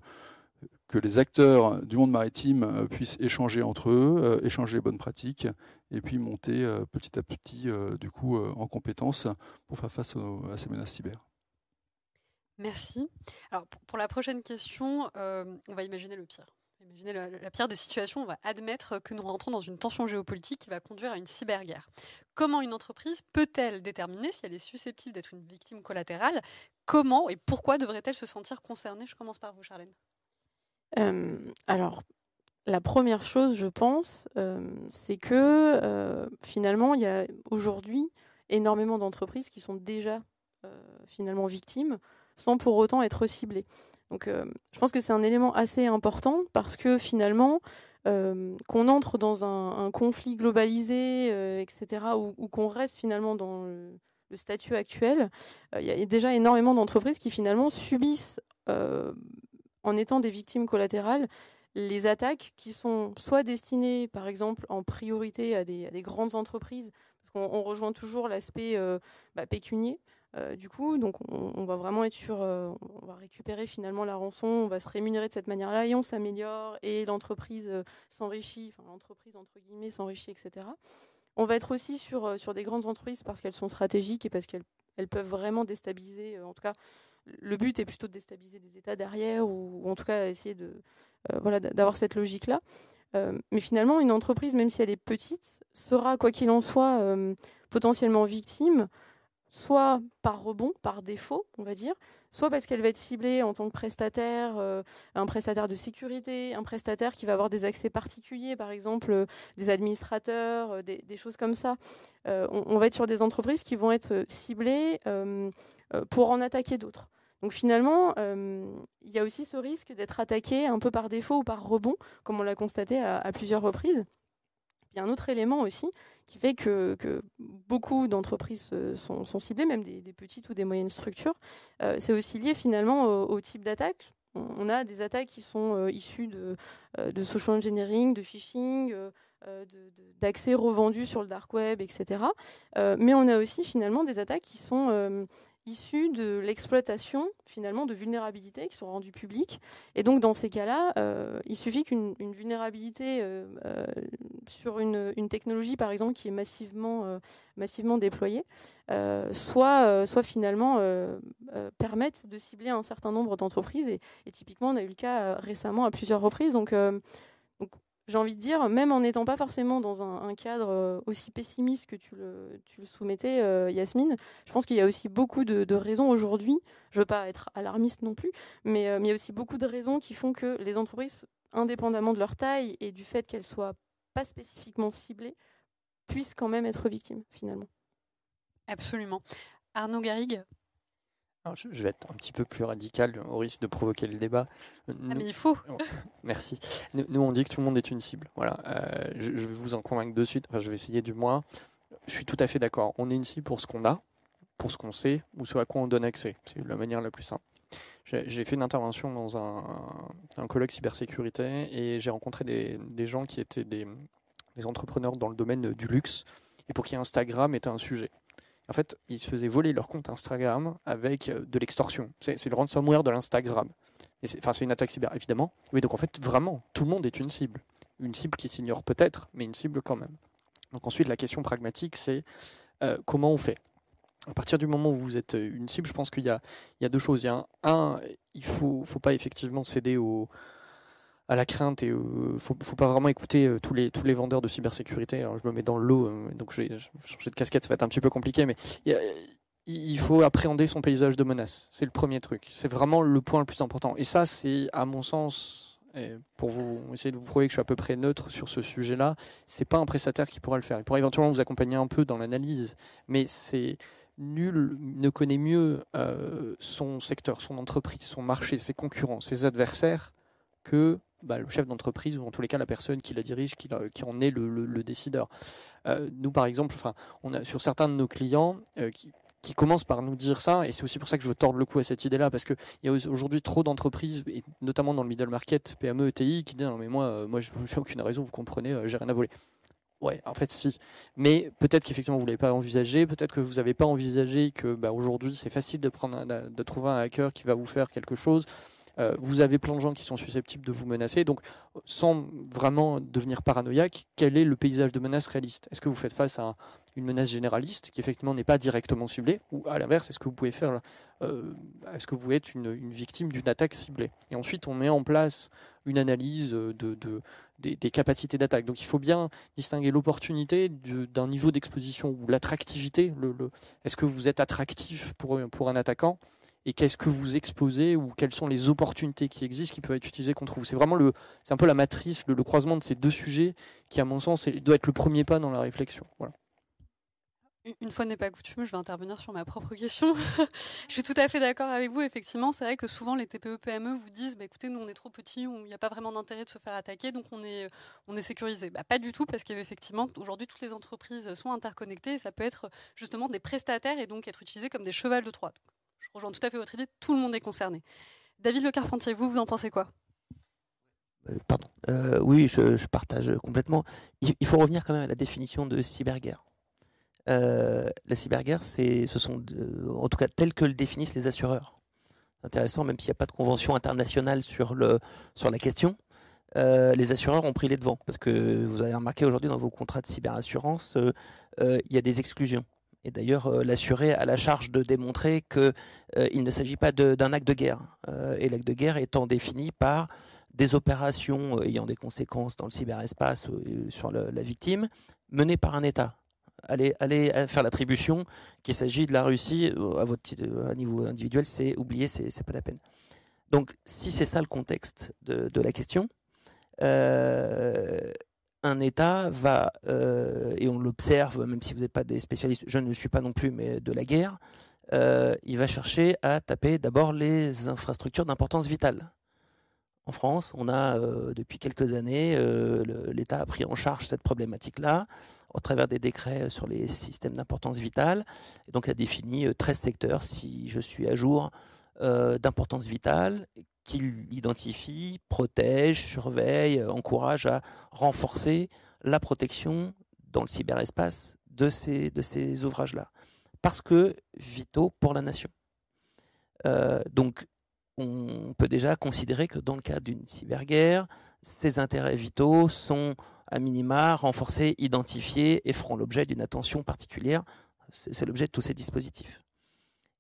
que les acteurs du monde maritime puissent échanger entre eux, échanger les bonnes pratiques et puis monter petit à petit du coup, en compétences pour faire face à ces menaces cyber. Merci. Alors, pour la prochaine question, on va imaginer le pire. Imaginez la, pire des situations, on va admettre que nous rentrons dans une tension géopolitique qui va conduire à une cyberguerre. Comment une entreprise peut-elle déterminer si elle est susceptible d'être une victime collatérale? Comment et pourquoi devrait-elle se sentir concernée? Je commence par vous, Charlène. Euh, alors, la première chose, je pense, euh, c'est que euh, finalement, il y a aujourd'hui énormément d'entreprises qui sont déjà finalement victimes sans pour autant être. Donc euh, je pense que c'est un élément assez important parce que finalement, euh, qu'on entre dans un, conflit globalisé, euh, etc., ou, qu'on reste finalement dans le, statut actuel, il y a déjà énormément d'entreprises qui finalement subissent, en étant des victimes collatérales, les attaques qui sont soit destinées, par exemple, en priorité à des, grandes entreprises, parce qu'on rejoint toujours l'aspect bah, pécunier. Euh, du coup, donc on, va vraiment être sur, euh, on va récupérer finalement la rançon, on va se rémunérer de cette manière-là et on s'améliore et l'entreprise euh, s'enrichit, enfin l'entreprise entre guillemets s'enrichit, etc. On va être aussi sur, sur des grandes entreprises parce qu'elles sont stratégiques et parce qu'elles elles peuvent vraiment déstabiliser. en tout cas, le but est plutôt de déstabiliser des États derrière ou, en tout cas essayer de, voilà, d'avoir cette logique-là. mais finalement, une entreprise, même si elle est petite, sera, quoi qu'il en soit, potentiellement victime soit par rebond, par défaut, on va dire, soit parce qu'elle va être ciblée en tant que prestataire, euh, un prestataire de sécurité, un prestataire qui va avoir des accès particuliers, par exemple euh, des administrateurs, euh, des, choses comme ça. On, va être sur des entreprises qui vont être ciblées pour en attaquer d'autres. Donc finalement, il y a aussi ce risque d'être attaqué un peu par défaut ou par rebond, comme on l'a constaté à plusieurs reprises. Il y a un autre élément aussi qui fait que, beaucoup d'entreprises sont, ciblées, même des, petites ou des moyennes structures. Euh, c'est aussi lié finalement au, type d'attaque. On, a des attaques qui sont euh, issues de, euh, de, social engineering, de phishing, d'accès revendus sur le dark web, etc. mais on a aussi finalement des attaques qui sont issus de l'exploitation finalement de vulnérabilités qui sont rendues publiques. Et donc dans ces cas-là, euh, il suffit qu'une vulnérabilité euh, euh, sur une, technologie par exemple qui est massivement, massivement déployée soit, soit finalement permette de cibler un certain nombre d'entreprises. Et, et, typiquement, on a eu le cas récemment à plusieurs reprises. Donc, j'ai envie de dire, même en n'étant pas forcément dans un, cadre euh, aussi pessimiste que tu le, soumettais, euh, Yasmine, je pense qu'il y a aussi beaucoup de, raisons aujourd'hui, je ne veux pas être alarmiste non plus, euh, mais, il y a aussi beaucoup de raisons qui font que les entreprises, indépendamment de leur taille et du fait qu'elles soient pas spécifiquement ciblées, puissent quand même être victimes finalement. Absolument. Arnaud Garrigue, je, vais être un petit peu plus radical au risque de provoquer le débat. ah, mais il faut. Merci. Nous, on dit que tout le monde est une cible. Voilà. Euh, je, vais vous en convaincre de suite. Enfin, je vais essayer du moins. Je suis tout à fait d'accord. On est une cible pour ce qu'on a, pour ce qu'on sait, ou ce à quoi on donne accès. C'est la manière la plus simple. J'ai fait une intervention dans un, colloque cybersécurité et j'ai rencontré des, gens qui étaient des, des entrepreneurs dans le domaine du luxe et pour qui Instagram était un sujet. En fait, ils se faisaient voler leur compte Instagram avec euh, de l'extorsion. C'est le ransomware de l'Instagram. Enfin, c'est une attaque cyber, évidemment. Oui, donc en fait, vraiment, tout le monde est une cible. Une cible qui s'ignore peut-être, mais une cible quand même. Donc ensuite, la question pragmatique, c'est euh, comment on fait? À partir du moment où vous êtes euh, une cible, je pense qu'il y, a deux choses. Il y a un, il ne faut, pas effectivement céder au, à la crainte et euh, faut, faut pas vraiment écouter euh, tous les tous les vendeurs de cybersécurité. Alors, je me mets dans le lot, euh, donc je vais changer de casquette, ça va être un petit peu compliqué, mais il, faut appréhender son paysage de menaces. C'est le premier truc. C'est vraiment le point le plus important. Et ça, c'est à mon sens, pour vous essayer de vous prouver que je suis à peu près neutre sur ce sujet-là, c'est pas un prestataire qui pourra le faire. Il pourra éventuellement vous accompagner un peu dans l'analyse, mais c'est nul ne connaît mieux son secteur, son entreprise, son marché, ses concurrents, ses adversaires que bah, le chef d'entreprise ou en tous les cas la personne qui la dirige, qui, en est le, décideur. Euh, nous, par exemple, on a sur certains de nos clients euh, qui, qui commencent par nous dire ça, et c'est aussi pour ça que je veux tordre le cou à cette idée-là, parce qu'il y a aujourd'hui trop d'entreprises, et notamment dans le middle market, PME, ETI, qui disent non mais moi, euh, moi je n'ai aucune raison, vous comprenez, j'ai rien à voler. Ouais, en fait, si. Mais peut-être qu'effectivement, vous ne l'avez pas envisagé. Peut-être que vous n'avez pas envisagé que bah, aujourd'hui, c'est facile de, prendre de trouver un hacker qui va vous faire quelque chose. Euh, vous avez plein de gens qui sont susceptibles de vous menacer. Donc, sans vraiment devenir paranoïaque, quel est le paysage de menaces réaliste? Est-ce que vous faites face à une menace généraliste qui effectivement n'est pas directement ciblée? Ou à l'inverse, est-ce que vous pouvez faire, euh, êtes une, victime d'une attaque ciblée? Et ensuite, on met en place une analyse de, des, capacités d'attaque. Donc, il faut bien distinguer l'opportunité d'un niveau d'exposition ou l'attractivité. Est-ce que vous êtes attractif pour un attaquant et qu'est-ce que vous exposez ou quelles sont les opportunités qui existent qui peuvent être utilisées contre vous? C'est vraiment le, c'est un peu la matrice, le, croisement de ces deux sujets qui, à mon sens, doit être le premier pas dans la réflexion. Une fois n'est pas coutume, je vais intervenir sur ma propre question. je suis tout à fait d'accord avec vous. Effectivement, c'est vrai que souvent les TPE-PME vous disent bah, écoutez, nous on est trop petits, il n'y a pas vraiment d'intérêt de se faire attaquer, donc on est, on est sécurisé. Bah, pas du tout, parce qu'effectivement, aujourd'hui, toutes les entreprises sont interconnectées et ça peut être justement des prestataires et donc être utilisé comme des chevals de Troie rejoins tout à fait votre idée, tout le monde est concerné. David Le Carpentier, vous, vous en pensez quoi? Euh, Pardon. Euh, oui, je, partage complètement. Il, faut revenir quand même à la définition de cyberguerre. Euh, la cyberguerre, c'est, ce sont, en tout cas, tel que le définissent les assureurs. Intéressant, même s'il n'y a pas de convention internationale sur, le, sur la question. les assureurs ont pris les devants parce que vous avez remarqué aujourd'hui dans vos contrats de cyberassurance, il y a des exclusions. Et d'ailleurs, euh, l'assuré a la charge de démontrer qu'il euh, ne s'agit pas d'un acte de guerre. Euh, et l'acte de guerre étant défini par des opérations ayant des conséquences dans le cyberespace sur la victime, menées par un État. allez, allez faire l'attribution qu'il s'agit de la Russie à votre niveau individuel, c'est oublié, c'est pas la peine. Donc, si c'est ça le contexte de, la question, euh, un État va, euh, et on l'observe, même si vous n'êtes pas des spécialistes, je ne le suis pas non plus, mais de la guerre, euh, il va chercher à taper d'abord les infrastructures d'importance vitale. En France, on a depuis quelques années, l'État a pris en charge cette problématique-là au travers des décrets sur les systèmes d'importance vitale, et donc a défini 13 secteurs, si je suis à jour, d'importance vitale, qu'il identifie, protège, surveille, euh, encourage à renforcer la protection dans le cyberespace de ces, ouvrages-là. Parce que vitaux pour la nation. Euh, donc, on peut déjà considérer que dans le cas d'une cyberguerre, ces intérêts vitaux sont à minima renforcés, identifiés et feront l'objet d'une attention particulière. C'est l'objet de tous ces dispositifs.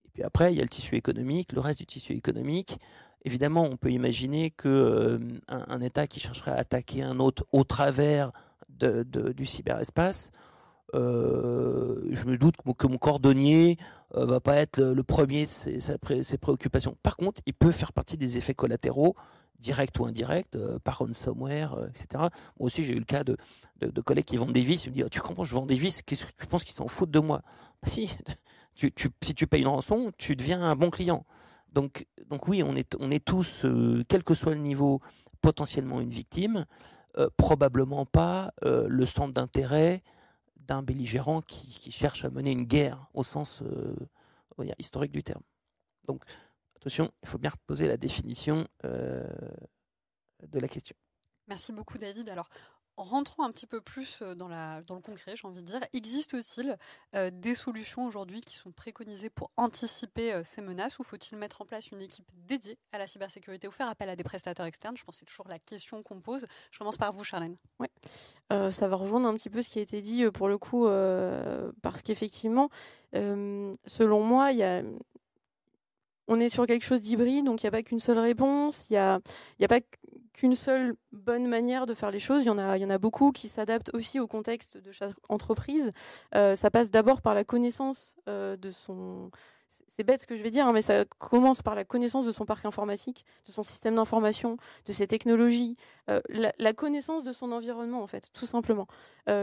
Et puis après, il y a le tissu économique, le reste du tissu économique. Évidemment, on peut imaginer qu'un euh, État qui chercherait à attaquer un autre au travers du cyberespace, euh, je me doute que mon cordonnier euh, va pas être le, premier de ses, préoccupations. Par contre, il peut faire partie des effets collatéraux, directs ou indirects, par ransomware, etc. Moi aussi, j'ai eu le cas de, collègues qui vendent des vis. Ils me disent oh, Tu comprends, je vends des vis, qu'est-ce que tu penses qu'ils s'en foutent de moi? Bah, Si, si tu payes une rançon, tu deviens un bon client. Donc, donc oui, on est, tous, euh, quel que soit le niveau, potentiellement une victime, euh, probablement pas euh, le centre d'intérêt d'un belligérant qui, cherche à mener une guerre au sens historique du terme. Donc attention, il faut bien reposer la définition de la question. Merci beaucoup David. Alors rentrons un petit peu plus euh, dans, le concret, j'ai envie de dire. Existe-t-il euh, des solutions aujourd'hui qui sont préconisées pour anticiper euh, ces menaces ou faut-il mettre en place une équipe dédiée à la cybersécurité ou faire appel à des prestataires externes? Je pense que c'est toujours la question qu'on pose. Je commence par vous, Charlène. Ouais. ça va rejoindre un petit peu ce qui a été dit pour le coup, parce qu'effectivement, selon moi, il y a on est sur quelque chose d'hybride, donc il n'y a pas qu'une seule réponse, il n'y a, a pas qu'une seule bonne manière de faire les choses. Il y en a, y en a beaucoup qui s'adaptent aussi au contexte de chaque entreprise. Euh, ça passe d'abord par la connaissance euh, de son. C'est bête ce que je vais dire, hein, mais ça commence par la connaissance de son parc informatique, de son système d'information, de ses technologies, euh, la, connaissance de son environnement, en fait, tout simplement.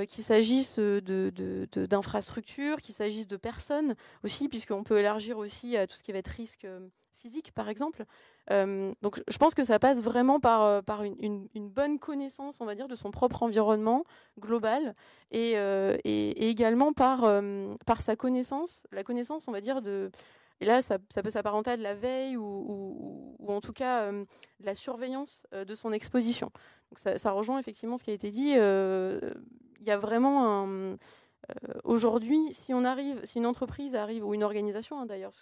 qu'il s'agisse d'infrastructures, de, qu'il s'agisse de personnes aussi, puisqu'on peut élargir aussi à tout ce qui va être risque physique, par exemple. Euh, donc je pense que ça passe vraiment par, euh, par une, bonne connaissance, on va dire, de son propre environnement global et, euh, et, également par, par sa connaissance, la connaissance, on va dire, de... Et là, ça, ça peut s'apparenter à de la veille ou, ou, en tout cas de la surveillance de son exposition. Donc ça, rejoint effectivement ce qui a été dit. Il y a vraiment un aujourd'hui, si une entreprise arrive ou une organisation, hein, d'ailleurs,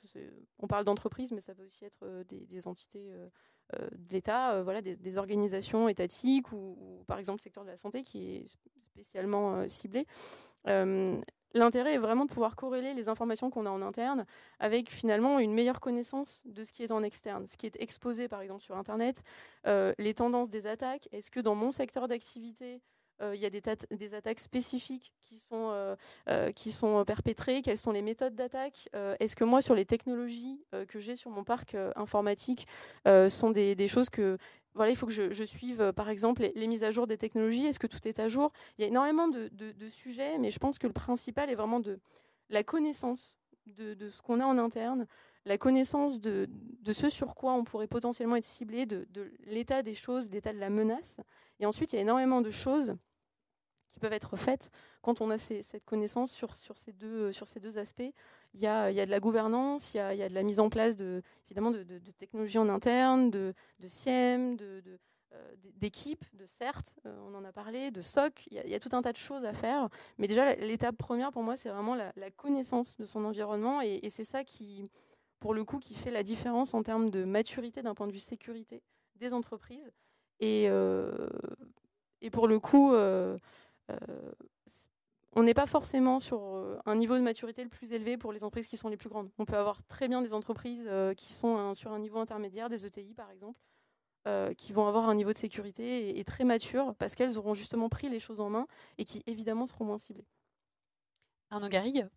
on parle d'entreprise, mais ça peut aussi être euh, des, entités euh, de l'État, voilà, des, organisations étatiques ou, par exemple le secteur de la santé qui est spécialement ciblé. L'intérêt est vraiment de pouvoir corréler les informations qu'on a en interne avec finalement une meilleure connaissance de ce qui est en externe, ce qui est exposé par exemple sur Internet, les tendances des attaques. Est-ce que dans mon secteur d'activité, euh, il y a des, attaques spécifiques qui sont, euh, euh, qui sont perpétrées, quelles sont les méthodes d'attaque. Est-ce que moi, sur les technologies que j'ai sur mon parc informatique, sont des, choses que... Voilà, il faut que je, suive, par exemple, les, mises à jour des technologies? Est-ce que tout est à jour? Il y a énormément de, sujets, mais je pense que le principal est vraiment de la connaissance de, de ce qu'on a en interne, la connaissance de, ce sur quoi on pourrait potentiellement être ciblé, de l'état des choses, l'état de la menace. Et ensuite, il y a énormément de choses peuvent être faites quand on a cette connaissance sur, sur, ces deux, aspects. Il y a, de la gouvernance, il y a, de la mise en place de, évidemment de, technologies en interne, de, de SIEM, de, euh, d'équipes, de CERT, euh, on en a parlé, de SOC, il y, a, tout un tas de choses à faire. Mais déjà, l'étape première pour moi, c'est vraiment la, connaissance de son environnement et, c'est ça qui, pour le coup, qui fait la différence en termes de maturité d'un point de vue sécurité des entreprises. Et, euh, pour le coup, euh, on n'est pas forcément sur euh, un niveau de maturité le plus élevé pour les entreprises qui sont les plus grandes. On peut avoir très bien des entreprises euh, qui sont sur un niveau intermédiaire, des ETI par exemple, qui vont avoir un niveau de sécurité et, très mature parce qu'elles auront justement pris les choses en main et qui évidemment seront moins ciblées. Arnaud Garrigue?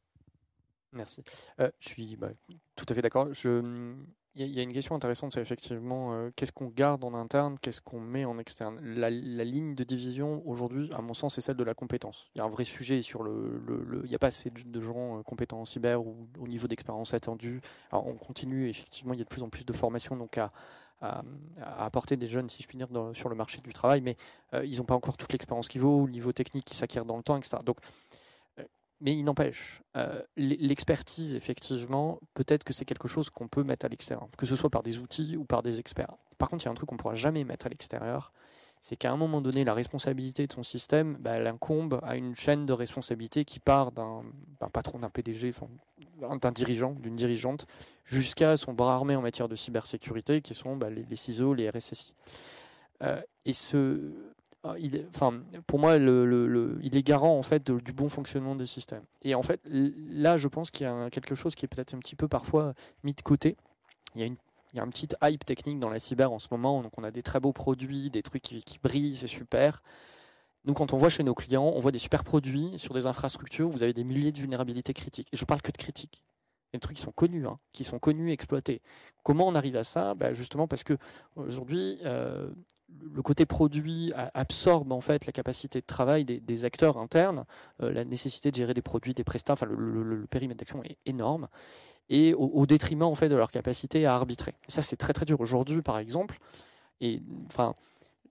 Merci. je suis bah, tout à fait d'accord. Je, il y, a une question intéressante, c'est effectivement euh, qu'est-ce qu'on garde en interne, qu'est-ce qu'on met en externe? La, ligne de division aujourd'hui, à mon sens, c'est celle de la compétence. Il y a un vrai sujet sur le. il n'y a pas assez de gens euh, compétents en cyber ou au niveau d'expérience attendu. Alors on continue, effectivement, il y a de plus en plus de formations donc à, apporter des jeunes, si je puis dire, sur le marché du travail, mais euh, ils n'ont pas encore toute l'expérience qu'il vaut, le niveau technique qui s'acquiert dans le temps, etc. Donc mais il n'empêche, euh, l'expertise, effectivement, peut-être que c'est quelque chose qu'on peut mettre à l'extérieur, que ce soit par des outils ou par des experts. Par contre, il y a un truc qu'on ne pourra jamais mettre à l'extérieur, c'est qu'à un moment donné, la responsabilité de son système, bah, elle incombe à une chaîne de responsabilité qui part d'un patron, d'un PDG, d'un dirigeant, d'une dirigeante, jusqu'à son bras armé en matière de cybersécurité, qui sont bah, les, CISO, les RSSI. Euh, et ce, ah, enfin, pour moi, il est garant en fait du bon fonctionnement des systèmes. Et en fait, là, je pense qu'il y a quelque chose qui est peut-être un petit peu parfois mis de côté. Il y a une il y a un petit hype technique dans la cyber en ce moment, donc on a des très beaux produits, des trucs qui, brillent, c'est super. Nous, quand on voit chez nos clients, on voit des super produits sur des infrastructures, vous avez des milliers de vulnérabilités critiques. Et je parle que de critiques. Des trucs qui sont connus, hein, qui sont connus, exploités. Comment on arrive à ça? Bah, Justement parce que aujourd'hui, euh, le côté produit absorbe en fait la capacité de travail des, acteurs internes, euh, la nécessité de gérer des produits, des prestats, enfin le, périmètre d'action est énorme, et au, détriment en fait de leur capacité à arbitrer. ça c'est très très dur aujourd'hui par exemple,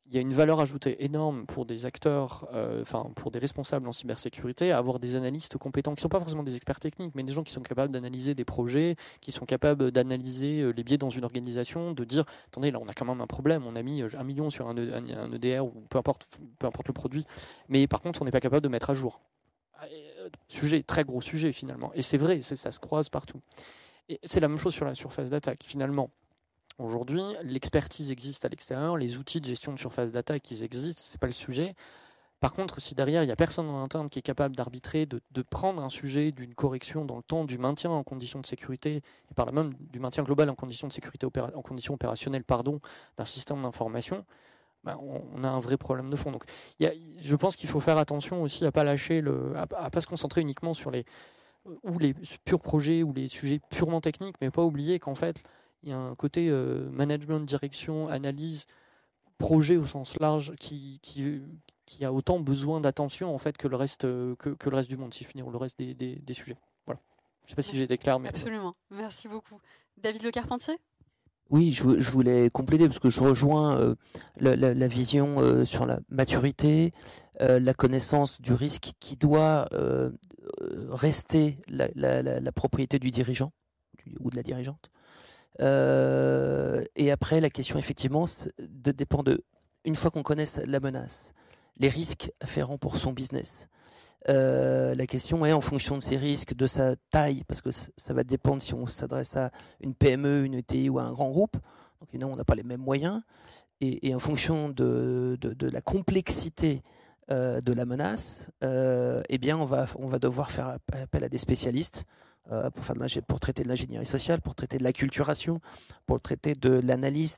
il y a une valeur ajoutée énorme pour des acteurs, euh, enfin pour des responsables en cybersécurité, avoir des analystes compétents qui ne sont pas forcément des experts techniques, mais des gens qui sont capables d'analyser des projets, qui sont capables d'analyser euh, les biais dans une organisation, de dire attendez là on a quand même un problème, on a mis euh, un million sur un, EDR e ou peu importe, peu importe le produit, mais par contre on n'est pas capable de mettre à jour. Sujet, très gros sujet finalement, et c'est vrai, ça se croise partout. Et c'est la même chose sur la surface d'attaque. Finalement, Aujourd'hui, l'expertise existe à l'extérieur, les outils de gestion de surface d'attaque, ils existent, c'est pas le sujet. Par contre, si derrière, il n'y a personne en interne qui est capable d'arbitrer, de, prendre un sujet d'une correction dans le temps, du maintien en conditions de sécurité, et par là même du maintien global en conditions de sécurité en conditions opérationnelles, pardon, d'un système d'information, ben, on, a un vrai problème de fond. Donc, je pense qu'il faut faire attention aussi à pas lâcher le, à, pas se concentrer uniquement sur les ou les purs projets ou les sujets purement techniques, mais pas oublier qu'en fait, il y a un côté euh, management, direction, analyse, projet au sens large qui, qui, qui a autant besoin d'attention en fait que le reste euh, que, que, le reste du monde, si je puis dire, ou le reste des, des, des sujets. Voilà. Je ne sais pas si j'ai été clair, mais absolument. Merci beaucoup, David Le Carpentier? Oui, je, je, voulais compléter parce que je rejoins euh, la, la, vision sur la maturité, la connaissance du risque qui doit rester la, la, propriété du dirigeant ou de la dirigeante. Euh, et après, la question, effectivement, dépend de, une fois qu'on connaît la menace, les risques afférents pour son business. Euh, la question est en fonction de ces risques, de sa taille, parce que ça va dépendre si on s'adresse à une PME, une ETI ou à un grand groupe. Donc évidemment, on n'a pas les mêmes moyens. Et, en fonction de, de, la complexité euh, de la menace, eh bien, on va, on va devoir faire appel à des spécialistes euh, pour, faire pour traiter de l'ingénierie sociale, pour traiter de l'acculturation, pour traiter de l'analyse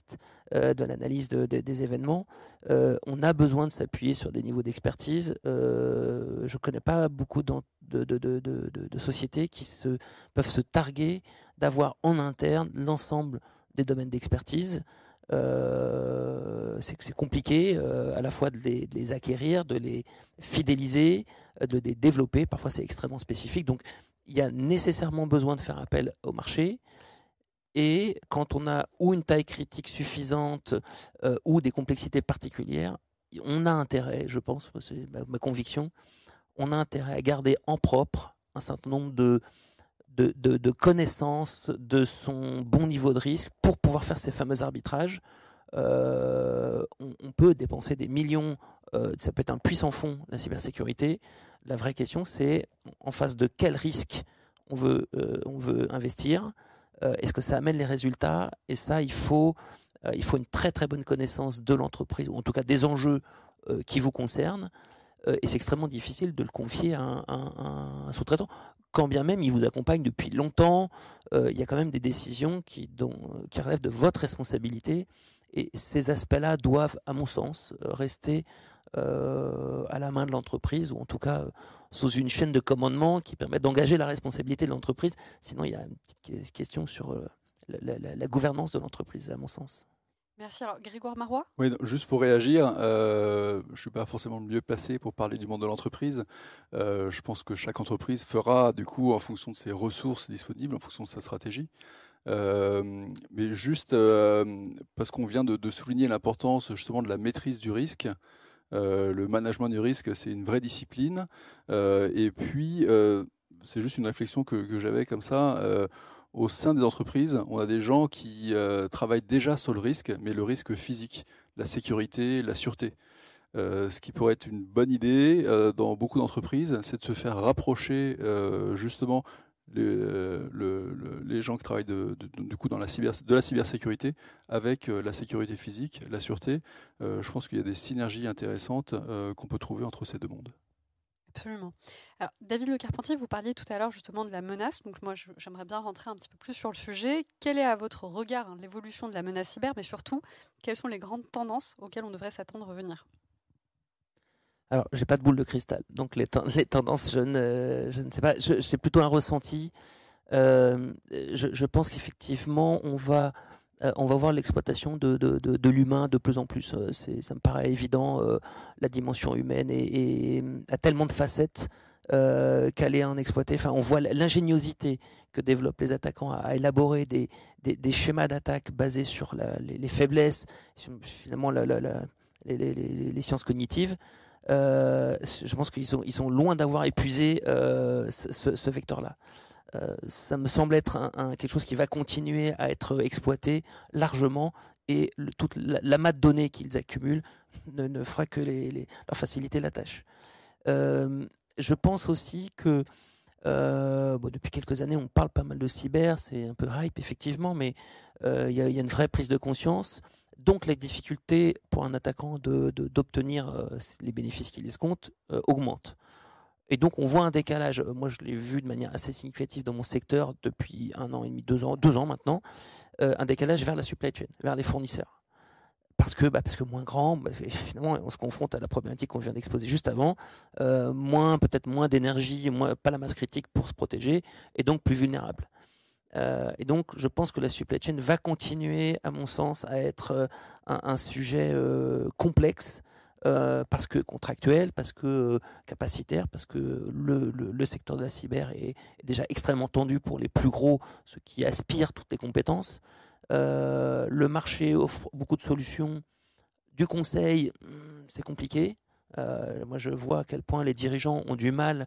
euh, de l'analyse des événements. Euh, on a besoin de s'appuyer sur des niveaux d'expertise. je ne connais pas beaucoup de, de, sociétés qui se, peuvent se targuer d'avoir en interne l'ensemble des domaines d'expertise. c'est compliqué à la fois de les, de les, acquérir, de les fidéliser, de les développer. Parfois, c'est extrêmement spécifique. Donc, il y a nécessairement besoin de faire appel au marché. Et quand on a ou une taille critique suffisante euh, ou des complexités particulières, on a intérêt, je pense, c'est ma, conviction, on a intérêt à garder en propre un certain nombre de, de, connaissances de son bon niveau de risque pour pouvoir faire ces fameux arbitrages. Euh, on, peut dépenser des millions, euh, ça peut être un puissant fond, la cybersécurité, la vraie question, c'est en face de quel risque on veut, euh, on veut investir. Euh, est-ce que ça amène les résultats? Et ça, il faut, euh, il faut une très très bonne connaissance de l'entreprise, ou en tout cas des enjeux qui vous concernent. et c'est extrêmement difficile de le confier à un, sous-traitant. Quand bien même il vous accompagne depuis longtemps, il y a quand même des décisions qui, dont, qui relèvent de votre responsabilité. Et ces aspects-là doivent, à mon sens, rester à la main de l'entreprise, ou en tout cas sous une chaîne de commandement qui permet d'engager la responsabilité de l'entreprise. Sinon, il y a une petite question sur la gouvernance de l'entreprise, à mon sens. Merci. Alors, Grégoire Marois? Oui, juste pour réagir, euh, je ne suis pas forcément le mieux placé pour parler du monde de l'entreprise. Euh, je pense que chaque entreprise fera, du coup, en fonction de ses ressources disponibles, en fonction de sa stratégie. Euh, mais juste parce qu'on vient de, souligner l'importance justement de la maîtrise du risque. Le management du risque, c'est une vraie discipline. et puis, c'est juste une réflexion que, j'avais comme ça au sein des entreprises, on a des gens qui euh, travaillent déjà sur le risque, mais le risque physique, la sécurité, la sûreté. Euh, ce qui pourrait être une bonne idée euh, dans beaucoup d'entreprises, c'est de se faire rapprocher justement les, gens qui travaillent du coup dans la cyber, de la cybersécurité avec la sécurité physique, la sûreté. je pense qu'il y a des synergies intéressantes qu'on peut trouver entre ces deux mondes. Absolument. Alors, David Le Carpentier, vous parliez tout à l'heure justement de la menace. Donc, moi, j'aimerais bien rentrer un petit peu plus sur le sujet. Quel est, à votre regard, hein, l'évolution de la menace cyber, mais surtout, quelles sont les grandes tendances auxquelles on devrait s'attendre à venir Alors, j'ai pas de boule de cristal. Donc, les, tendances, je ne, je ne, sais pas. C'est plutôt un ressenti. Euh, je, pense qu'effectivement, on va euh, on va voir l'exploitation de, de, l'humain de plus en plus. Euh, ça me paraît évident. La dimension humaine a tellement de facettes qu'elle est en exploiter. Enfin, on voit l'ingéniosité que développent les attaquants à, élaborer des, des, schémas d'attaque basés sur les, faiblesses, finalement les, sciences cognitives. Je pense qu'ils sont, loin d'avoir épuisé ce vecteur-là. Euh, ça me semble être quelque chose qui va continuer à être exploité largement et toute la, de données qu'ils accumulent ne, fera que leur faciliter la tâche. Euh, je pense aussi que euh, depuis quelques années, on parle pas mal de cyber, c'est un peu hype effectivement, mais il y, a une vraie prise de conscience. Donc la difficulté pour un attaquant d'obtenir les bénéfices qu'il escompte augmente. Et donc on voit un décalage. Euh, moi je l'ai vu de manière assez significative dans mon secteur depuis un an et demi, deux ans, deux ans maintenant, euh, un décalage vers la supply chain, vers les fournisseurs. Parce que, bah, moins grand, bah, finalement, on se confronte à la problématique qu'on vient d'exposer juste avant, euh, moins peut-être moins d'énergie, moins pas la masse critique pour se protéger, et donc plus vulnérable. Et donc, je pense que la supply chain va continuer, à mon sens, à être un, un, sujet complexe euh, parce que contractuel, parce que euh, capacitaire, parce que le, secteur de la cyber est, déjà extrêmement tendu pour les plus gros, ceux qui aspirent toutes les compétences. Euh, le marché offre beaucoup de solutions. Du conseil, hmm, c'est compliqué. moi, je vois à quel point les dirigeants ont du mal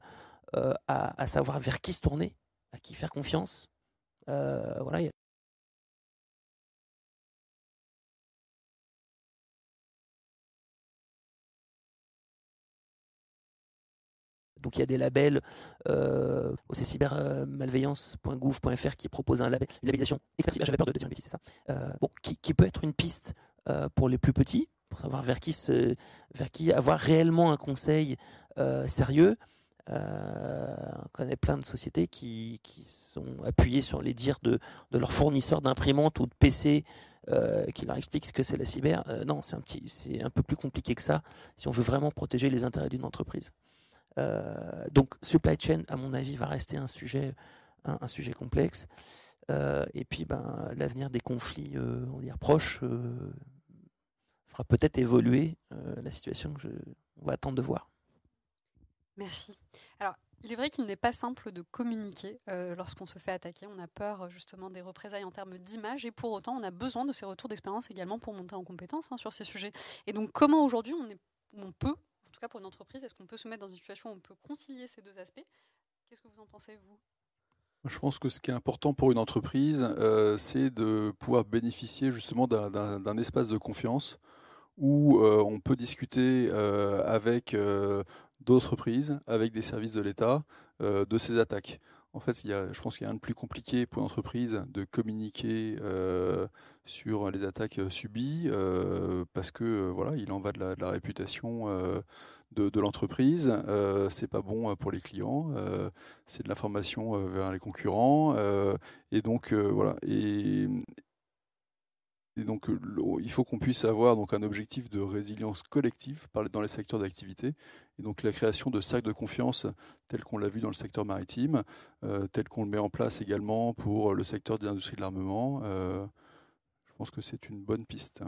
à, à, savoir vers qui se tourner, à qui faire confiance. Voilà, Donc il y a des labels, euh, c'est cybermalveillance.gouv.fr qui propose un label, une labellisation cyber, j'avais peur de dire une c'est ça. Euh, bon, qui, peut être une piste euh, pour les plus petits, pour savoir vers qui, se, vers qui avoir réellement un conseil euh, sérieux. On connaît plein de sociétés qui, qui, sont appuyées sur les dires de, de leurs fournisseurs d'imprimantes ou de PC qui leur expliquent ce que c'est la cyber. non, c'est un, petit, c'est un peu plus compliqué que ça si on veut vraiment protéger les intérêts d'une entreprise. Euh, donc supply chain, à mon avis, va rester un sujet, un, sujet complexe. Euh, et puis, ben, l'avenir des conflits, euh, on proches, fera peut-être évoluer la situation que je, on va attendre de voir. Merci. Alors, il est vrai qu'il n'est pas simple de communiquer lorsqu'on se fait attaquer. On a peur justement des représailles en termes d'image et pour autant, on a besoin de ces retours d'expérience également pour monter en compétence hein, sur ces sujets. Et donc, comment aujourd'hui on, peut tout cas pour une entreprise, est-ce qu'on peut se mettre dans une situation où on peut concilier ces deux aspects? Qu'est-ce que vous en pensez, vous? Je pense que ce qui est important pour une entreprise, euh, c'est de pouvoir bénéficier justement d'un espace de confiance où euh, on peut discuter euh, avec d'autres prises, avec des services de l'État, de ces attaques. En fait, il y a, je pense qu'il y a un de plus compliqué pour l'entreprise de communiquer euh, sur les attaques subies, euh, parce que euh, voilà, il en va de la, réputation de, l'entreprise. c'est pas bon pour les clients. c'est de l'information vers les concurrents. et donc voilà. Et donc, il faut qu'on puisse avoir donc un objectif de résilience collective dans les secteurs d'activité. Et donc, la création de cercles de confiance, tel qu'on l'a vu dans le secteur maritime, tel qu'on le met en place également pour le secteur de l'industrie de l'armement, je pense que c'est une bonne piste.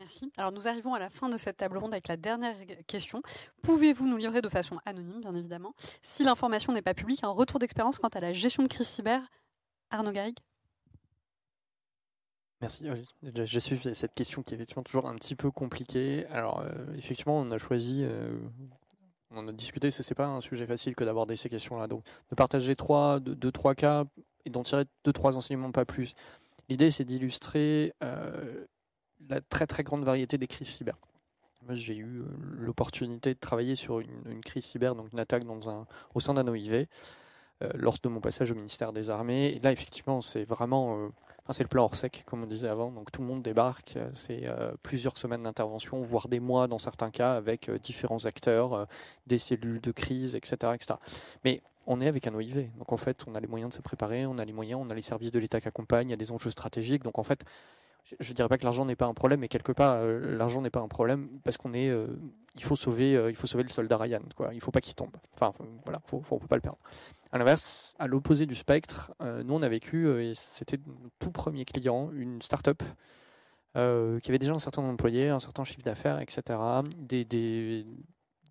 Merci. Alors nous arrivons à la fin de cette table ronde avec la dernière question. Pouvez-vous nous livrer de façon anonyme, bien évidemment, si l'information n'est pas publique, un retour d'expérience quant à la gestion de crise cyber? Arnaud Garrigue? Merci. J'ai suivi cette question qui est effectivement toujours un petit peu compliquée. Alors, euh, effectivement, on a choisi, euh, on a discuté, ce n'est pas un sujet facile que d'aborder ces questions-là. Donc, de partager trois, deux, trois cas et d'en tirer deux, trois enseignements, pas plus. L'idée, c'est d'illustrer euh, la très très grande variété des crises cyber. Moi, j'ai eu l'opportunité de travailler sur une, crise cyber, donc une attaque au sein d'un OIV, lors de mon passage au ministère des Armées. Et là, effectivement, c'est vraiment, euh, c'est le plan hors sec, comme on disait avant. Donc tout le monde débarque. C'est plusieurs semaines d'intervention, voire des mois dans certains cas, avec différents acteurs, des cellules de crise, etc., etc. Mais on est avec un OIV. Donc en fait, on a les moyens de se préparer, on a les moyens, on a les services de l'État qui accompagnent, il y a des enjeux stratégiques. Donc en fait, je ne dirais pas que l'argent n'est pas un problème, mais quelque part, euh, l'argent n'est pas un problème parce qu'on est, euh, il faut sauver, euh, il faut sauver le soldat Ryan. Il faut pas qu'il tombe. Enfin, voilà, faut, faut, peut pas le perdre. À l'inverse, à l'opposé du spectre, nous on a vécu, et c'était notre tout premier client, une start-up qui avait déjà un certain nombre d'employés, un certain chiffre d'affaires, etc. Des, des,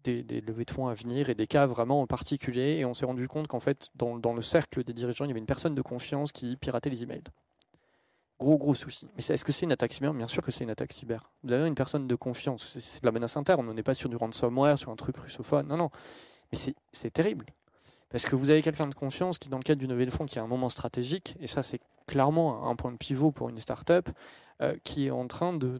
des, levées de fonds à venir et des cas vraiment particuliers. Et on s'est rendu compte qu'en fait, dans, dans le cercle des dirigeants, il y avait une personne de confiance qui piratait les emails. Gros, gros souci. Mais est-ce que c'est une attaque cyber? Bien sûr que c'est une attaque cyber. Vous avez une personne de confiance. C'est de la menace interne. On n'est pas sur du ransomware, sur un truc russophone. Non, non. Mais c'est terrible. Parce que vous avez quelqu'un de confiance qui, dans le cadre d'une levée fonds, qui a un moment stratégique, et ça, c'est clairement un point de pivot pour une start-up, euh, qui est en train de.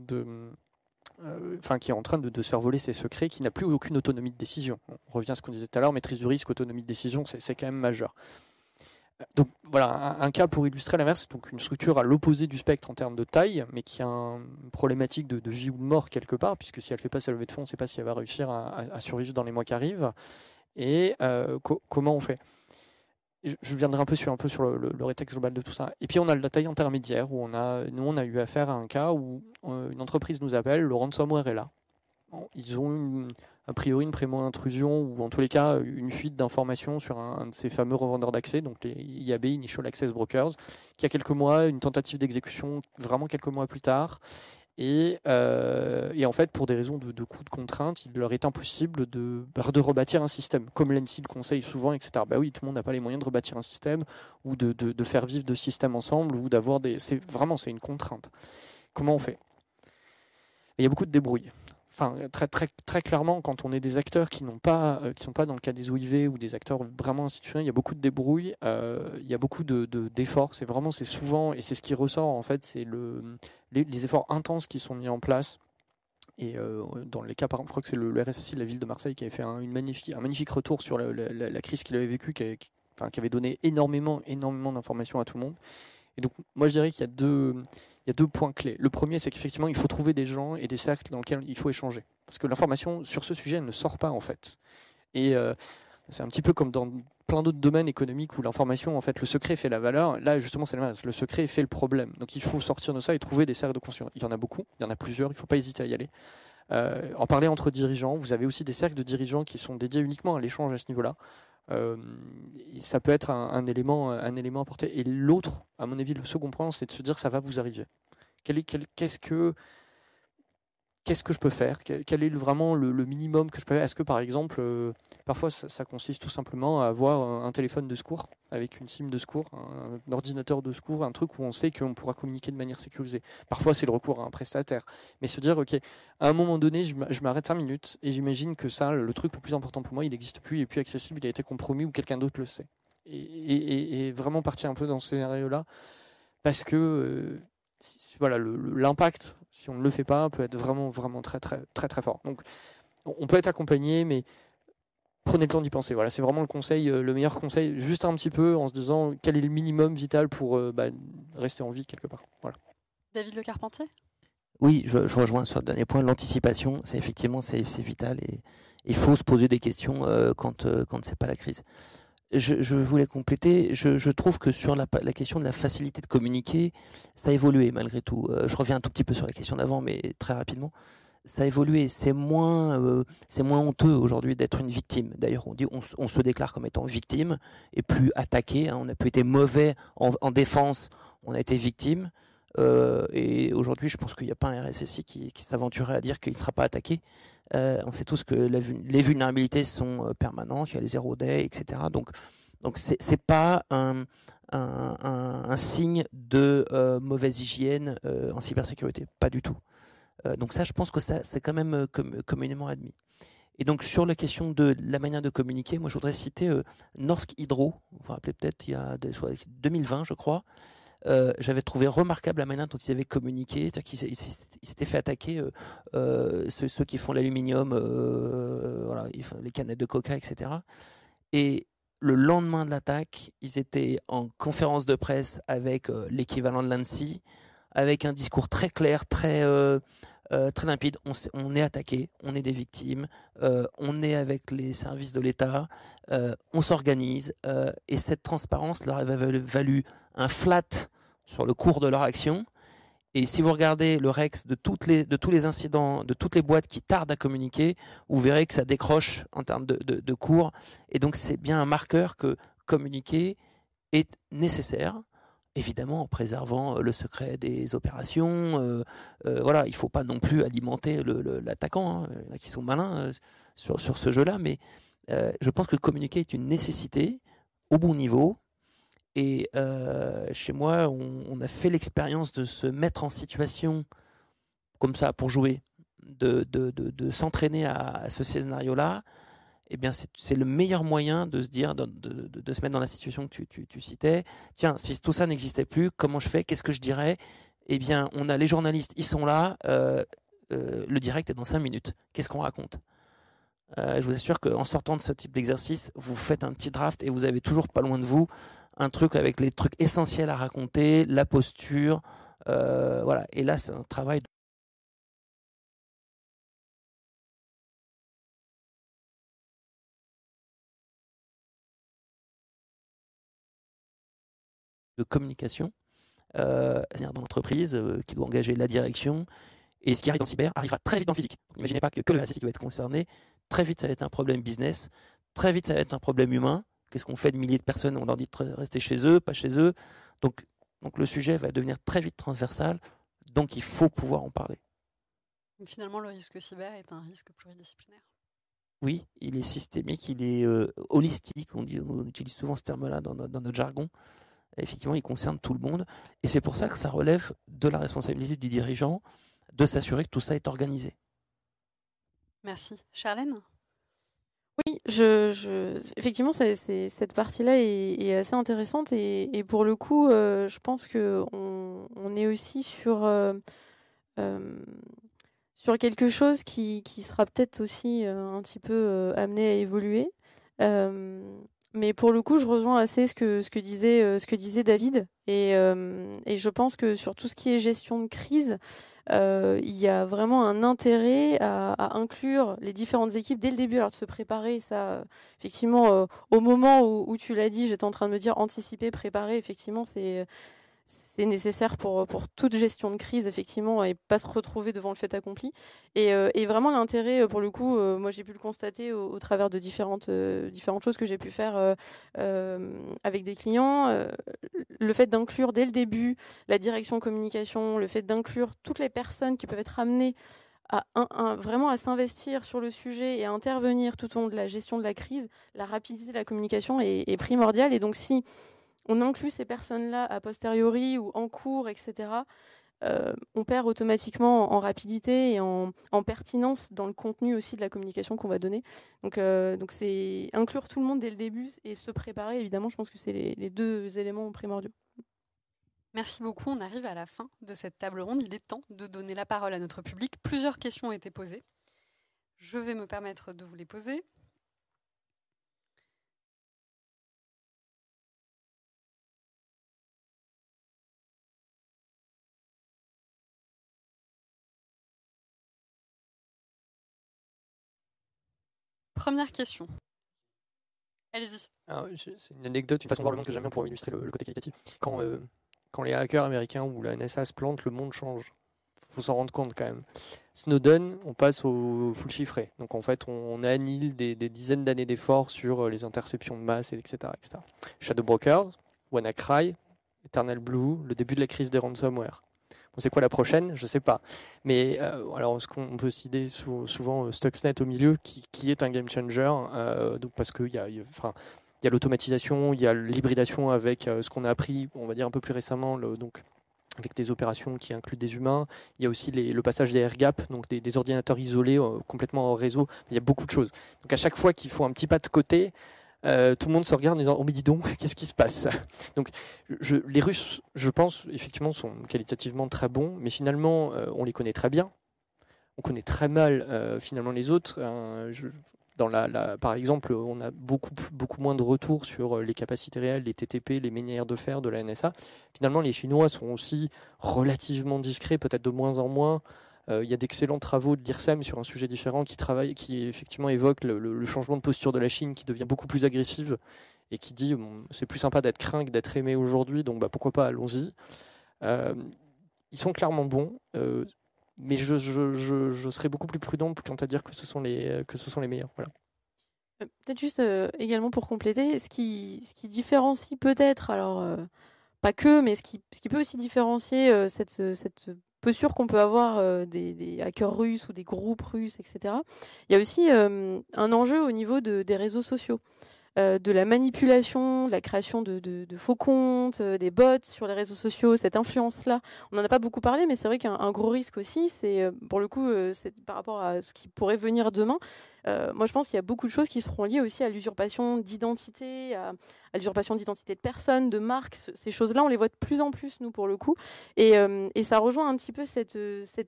Faire voler ses secrets, qui n'a plus aucune autonomie de décision. On revient à ce qu'on disait tout à l'heure, maîtrise du risque, autonomie de décision, c'est quand même majeur. Donc voilà, un, cas pour illustrer l'inverse, donc une structure à l'opposé du spectre en termes de taille, mais qui a une problématique de, vie ou de mort quelque part, puisque si elle ne fait pas sa levée de fonds, on ne sait pas si elle va réussir à, survivre dans les mois qui arrivent. Et euh, comment on fait? Je, viendrai un peu sur, un peu le, le, rétexte global de tout ça. Et puis on a la taille intermédiaire, où on a, nous on a eu affaire à un cas où euh, une entreprise nous appelle, le ransomware est là. ils ont a priori une prémo-intrusion ou en tous les cas une fuite d'informations sur un, de ces fameux revendeurs d'accès, donc les IAB, Initial Access Brokers, qui a quelques mois, une tentative d'exécution vraiment quelques mois plus tard. Et, euh, et, en fait, pour des raisons de, coûts de contrainte, il leur est impossible de, bah, de rebâtir un système, comme l'ENSI le conseille souvent, etc. Bah oui, tout le monde n'a pas les moyens de rebâtir un système ou de, de, de faire vivre deux systèmes ensemble ou d'avoir des. C'est vraiment c'est une contrainte. Comment on fait? Il y a beaucoup de débrouilles enfin très, très, très clairement, quand on est des acteurs qui n'ont pas, euh, qui sont pas dans le cas des OIV ou des acteurs vraiment institutionnels, il y a beaucoup de débrouilles, euh, il y a beaucoup de, d'efforts. C'est vraiment, c'est souvent, et c'est ce qui ressort en fait, c'est le, les, efforts intenses qui sont mis en place. Et euh, dans les cas, par exemple, je crois que c'est le, RSSI de la ville de Marseille qui avait fait un, une magnifique, un magnifique retour sur la, crise qu'il avait vécue, qui, qui avait donné énormément, énormément d'informations à tout le monde. Et donc, moi, je dirais qu'il y a deux, il y a deux points clés. Le premier, c'est qu'effectivement, il faut trouver des gens et des cercles dans lesquels il faut échanger. Parce que l'information sur ce sujet ne sort pas, en fait. Et euh, c'est un petit peu comme dans plein d'autres domaines économiques où l'information, en fait, le secret fait la valeur. Là, justement, c'est le Le secret fait le problème. Donc, il faut sortir de ça et trouver des cercles de conscience. Il y en a beaucoup, il y en a plusieurs, il ne faut pas hésiter à y aller. Euh, en parler entre dirigeants. Vous avez aussi des cercles de dirigeants qui sont dédiés uniquement à l'échange à ce niveau-là. Euh, ça peut être un, élément, un élément. Et l'autre, à mon avis, le second point, c'est de se dire ça va vous arriver. Qu'est-ce que qu'est-ce que je peux faire? Quel est vraiment le, minimum que je peux faire? Est-ce que par exemple, euh, parfois ça, consiste tout simplement à avoir un, téléphone de secours avec une SIM de secours, un, ordinateur de secours, un truc où on sait qu'on pourra communiquer de manière sécurisée. Parfois c'est le recours à un prestataire. Mais se dire, ok, à un moment donné, je m'arrête 5 minutes et j'imagine que ça, le truc le plus important pour moi, il n'existe plus, il n'est plus accessible, il a été compromis ou quelqu'un d'autre le sait. Et, vraiment partir un peu dans ce scénario-là, parce que euh, voilà, l'impact, si on ne le fait pas, peut être vraiment, vraiment très, très, très, très fort. Donc, on peut être accompagné, mais prenez le temps d'y penser. Voilà, c'est vraiment le conseil, euh, le meilleur conseil, juste un petit peu en se disant quel est le minimum vital pour euh, bah, rester en vie quelque part. Voilà. David Le Carpentier? Oui, je, rejoins sur le dernier point. L'anticipation, c'est effectivement c'est vital et il faut se poser des questions euh, quand quand c'est pas la crise. Je, voulais compléter. Je, trouve que sur la, question de la facilité de communiquer, ça a évolué malgré tout. Euh, je reviens un tout petit peu sur la question d'avant, mais très rapidement. Ça a évolué. C'est moins, euh, c'est moins honteux aujourd'hui d'être une victime. D'ailleurs, on dit, on, se déclare comme étant victime et plus attaqué. Hein. On a pu être mauvais en, défense, on a été victime. Euh, et aujourd'hui, je pense qu'il n'y a pas un RSSI qui, qui s'aventurerait à dire qu'il ne sera pas attaqué. Euh, on sait tous que les vulnérabilités sont euh, permanentes, il y a les zéro day, etc. Donc, donc c'est pas un, signe de mauvaise hygiène en cybersécurité, pas du tout. donc ça, je pense que c'est quand même communément admis. Et donc sur la question de la manière de communiquer, moi je voudrais citer Norsk Hydro, vous vous rappelez peut-être il y a 2020 je crois, euh, j'avais trouvé remarquable la manière dont ils avaient communiqué, c'est-à-dire qu'ils s'étaient fait attaquer euh, euh, ceux, qui font l'aluminium, les canettes de coca, etc. Et le lendemain de l'attaque, ils étaient en conférence de presse avec l'équivalent de l'ANSI, avec un discours très clair, très très limpide. On, est attaqué, on est des victimes, on est avec les services de l'État, on s'organise, et cette transparence leur avait valu un flat sur le cours de leur action. Et si vous regardez le REX de, tous les incidents, de toutes les boîtes qui tardent à communiquer, vous verrez que ça décroche en termes de, cours. Et donc c'est bien un marqueur que communiquer est nécessaire, évidemment en préservant le secret des opérations. Euh, euh, voilà, il ne faut pas non plus alimenter l'attaquant, hein. qui sont malins euh, sur, ce jeu-là, mais je pense que communiquer est une nécessité au bon niveau, et euh, chez moi, on, a fait l'expérience de se mettre en situation comme ça pour jouer, de, s'entraîner à, ce scénario-là. Eh bien, c'est le meilleur moyen de se dire, de, se mettre dans la situation que tu, citais. Tiens, si tout ça n'existait plus, comment je fais? Qu'est-ce que je dirais? Eh bien, on a les journalistes, ils sont là. Euh, euh, le direct est dans 5 minutes. Qu'est-ce qu'on raconte? Je vous assure qu'en sortant de ce type d'exercice, vous faites un petit draft et vous avez toujours pas loin de vous un truc avec les trucs essentiels à raconter, la posture, euh, voilà. Et là, c'est un travail communication euh, dans l'entreprise euh, qui doit engager la direction. Et ce qui arrive dans le cyber arrivera très vite dans le physique. N'imaginez pas que, que le qui va être concerné. Très vite, ça va être un problème business. Très vite, ça va être un problème humain. Qu'est-ce qu'on fait de milliers de personnes On leur dit de rester chez eux, pas chez eux. Donc, donc le sujet va devenir très vite transversal. Donc il faut pouvoir en parler. Finalement, le risque cyber est un risque pluridisciplinaire. Oui, il est systémique, il est euh, holistique. On, dit, on, utilise souvent ce terme-là dans, dans, notre jargon. Effectivement, il concerne tout le monde. Et c'est pour ça que ça relève de la responsabilité du dirigeant de s'assurer que tout ça est organisé. Merci. Charlène? Oui, je, effectivement, cette partie-là est, assez intéressante et, pour le coup, euh, je pense que on, est aussi sur euh, euh, sur quelque chose qui, sera peut-être aussi un petit peu amené à évoluer. Mais pour le coup, je rejoins assez ce que que disait David et, et je pense que sur tout ce qui est gestion de crise. Euh, il y a vraiment un intérêt à, inclure les différentes équipes dès le début, alors de se préparer, ça, effectivement, euh, au moment où, où tu l'as dit, j'étais en train de me dire anticiper, préparer, effectivement, c'est c'est nécessaire pour, pour toute gestion de crise, effectivement, et pas se retrouver devant le fait accompli. Et, euh, et vraiment, l'intérêt, euh, pour le coup, euh, moi, j'ai pu le constater au, travers de différentes, différentes choses que j'ai pu faire avec des clients. le fait d'inclure dès le début la direction communication, le fait d'inclure toutes les personnes qui peuvent être amenées à vraiment à s'investir sur le sujet et à intervenir tout au long de la gestion de la crise, la rapidité de la communication est, est primordiale. Et donc, si on inclut ces personnes-là a posteriori ou en cours, etc., euh, on perd automatiquement en, rapidité et en, pertinence dans le contenu aussi de la communication qu'on va donner. Donc, euh, donc c'est inclure tout le monde dès le début et se préparer, évidemment, je pense que c'est les, deux éléments primordiaux. Merci beaucoup. On arrive à la fin de cette table ronde. Il est temps de donner la parole à notre public. Plusieurs questions ont été posées. Je vais me permettre de vous les poser. Première question. Allez-y. C'est une anecdote, une façon de voir le monde que j'aime bien pour illustrer le, côté qualitatif. Quand, quand les hackers américains ou la NSA se plantent, le monde change faut s'en rendre compte quand même. Snowden, on passe au full chiffré. Donc en fait, on, annule des, dizaines d'années d'efforts sur euh, les interceptions de masse, etc. etc. Shadow Brokers, WannaCry, Eternal Blue, le début de la crise des ransomware. Bon, c'est quoi la prochaine? Je sais pas. Mais euh, alors, ce qu'on peut citer souvent euh, Stuxnet au milieu, qui, est un game changer, donc parce qu'il y a, il y a l'automatisation, il y a l'hybridation avec ce qu'on a appris, on va dire un peu plus récemment, donc avec des opérations qui incluent des humains. Il y a aussi le passage des air gap, donc des, ordinateurs isolés euh, complètement en réseau. Il y a beaucoup de choses. Donc à chaque fois qu'il faut un petit pas de côté, euh, tout le monde se regarde en disant Oh, mais dis donc, qu'est-ce qui se passe? Donc, les Russes, je pense, effectivement, sont qualitativement très bons, mais finalement, euh, on les connaît très bien. On connaît très mal, finalement, les autres. La, par exemple, on a beaucoup, beaucoup moins de retours sur euh, les capacités réelles, les TTP, les manières de faire de la NSA. Finalement, les Chinois sont aussi relativement discrets, peut-être de moins en moins. Euh, il y a d'excellents travaux de l'IRSEM sur un sujet différent qui, travaille, qui effectivement évoque le, changement de posture de la Chine qui devient beaucoup plus agressive et qui dit c'est plus sympa d'être craint que d'être aimé aujourd'hui, donc bah, pourquoi pas, allons-y. Euh, ils sont clairement bons mais je, je, serais beaucoup plus prudent quant à dire que ce sont les, euh, que ce sont les meilleurs. Voilà. Euh, peut-être juste euh, également pour compléter, ce qui, ce qui différencie peut-être, alors pas que, mais ce qui, ce qui peut aussi différencier cette, cette posture qu'on peut avoir des, des, hackers russes ou des groupes russes, etc. Il y a aussi un enjeu au niveau de, des réseaux sociaux. Euh, de la manipulation, de la création de, faux comptes, euh, des bots sur les réseaux sociaux, cette influence-là. On n'en a pas beaucoup parlé, mais c'est vrai qu'un gros risque aussi, c'est euh, pour le coup, c'est par rapport à ce qui pourrait venir demain. moi, je pense qu'il y a beaucoup de choses qui seront liées aussi à l'usurpation d'identité, à, l'usurpation d'identité de personnes, de marques. Ces choses-là, on les voit de plus en plus, nous, pour le coup. Et, ça rejoint un petit peu cette,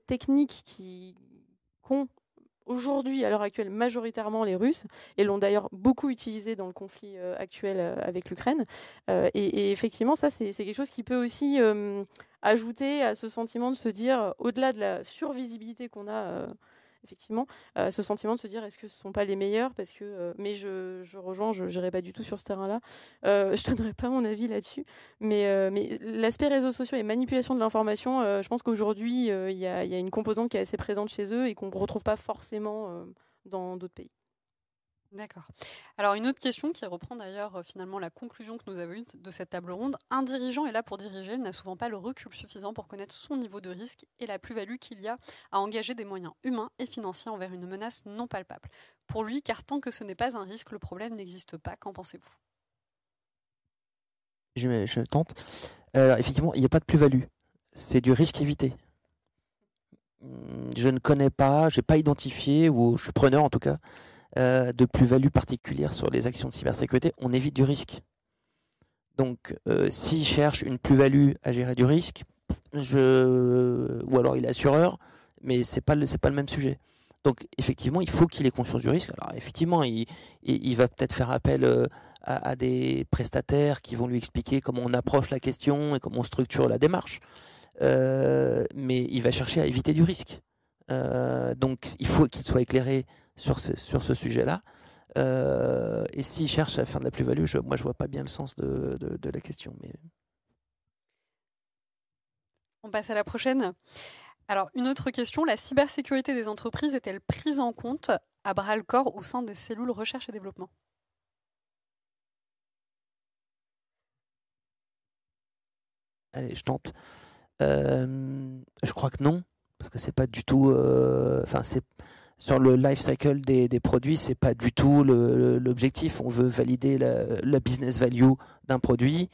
technique qui qu'ont aujourd'hui, à l'heure actuelle, majoritairement les Russes, et l'ont d'ailleurs beaucoup utilisé dans le conflit euh, actuel euh, avec l'Ukraine. Euh, et, effectivement, ça, c'est quelque chose qui peut aussi ajouter à ce sentiment de se dire, au-delà de la survisibilité qu'on a effectivement, euh, ce sentiment de se dire est-ce que ce ne sont pas les meilleurs parce que, euh, Mais je, rejoins, je n'irai pas du tout sur ce terrain-là. Euh, je ne donnerai pas mon avis là-dessus. Mais, mais l'aspect réseaux sociaux et manipulation de l'information, je pense qu'aujourd'hui, il y, y, a une composante qui est assez présente chez eux et qu'on ne retrouve pas forcément dans d'autres pays. D'accord. Alors une autre question qui reprend d'ailleurs euh, finalement la conclusion que nous avons eue de cette table ronde. Un dirigeant est là pour diriger, il n'a souvent pas le recul suffisant pour connaître son niveau de risque et la plus-value qu'il y a à engager des moyens humains et financiers envers une menace non palpable. Pour lui, car tant que ce n'est pas un risque, le problème n'existe pas. Qu'en pensez-vous? Je, tente. Alors effectivement, il n'y a pas de plus-value. C'est du risque évité. Je ne connais pas, je n'ai pas identifié, ou je suis preneur en tout cas, euh, de plus-value particulière sur les actions de cybersécurité, on évite du risque. Donc, euh, s'il cherche une plus-value à gérer du risque, ou alors il est assureur, mais ce n'est pas, le, pas le même sujet. Donc, effectivement, il faut qu'il ait conscience du risque. Alors, effectivement, il, il, va peut-être faire appel euh, à, des prestataires qui vont lui expliquer comment on approche la question et comment on structure la démarche. mais il va chercher à éviter du risque. donc, il faut qu'il soit éclairé sur ce, sur ce sujet-là. Euh, et s'ils cherchent à faire de la plus-value, moi je vois pas bien le sens de, de, la question. Mais... On passe à la prochaine. Alors, une autre question, la cybersécurité des entreprises est-elle prise en compte à bras le corps au sein des cellules recherche et développement? Allez, je tente. Euh, je crois que non, parce que c'est pas du tout. Euh, enfin, c'est sur le life cycle des, des produits, c'est pas du tout l'objectif. On veut valider la, business value d'un produit.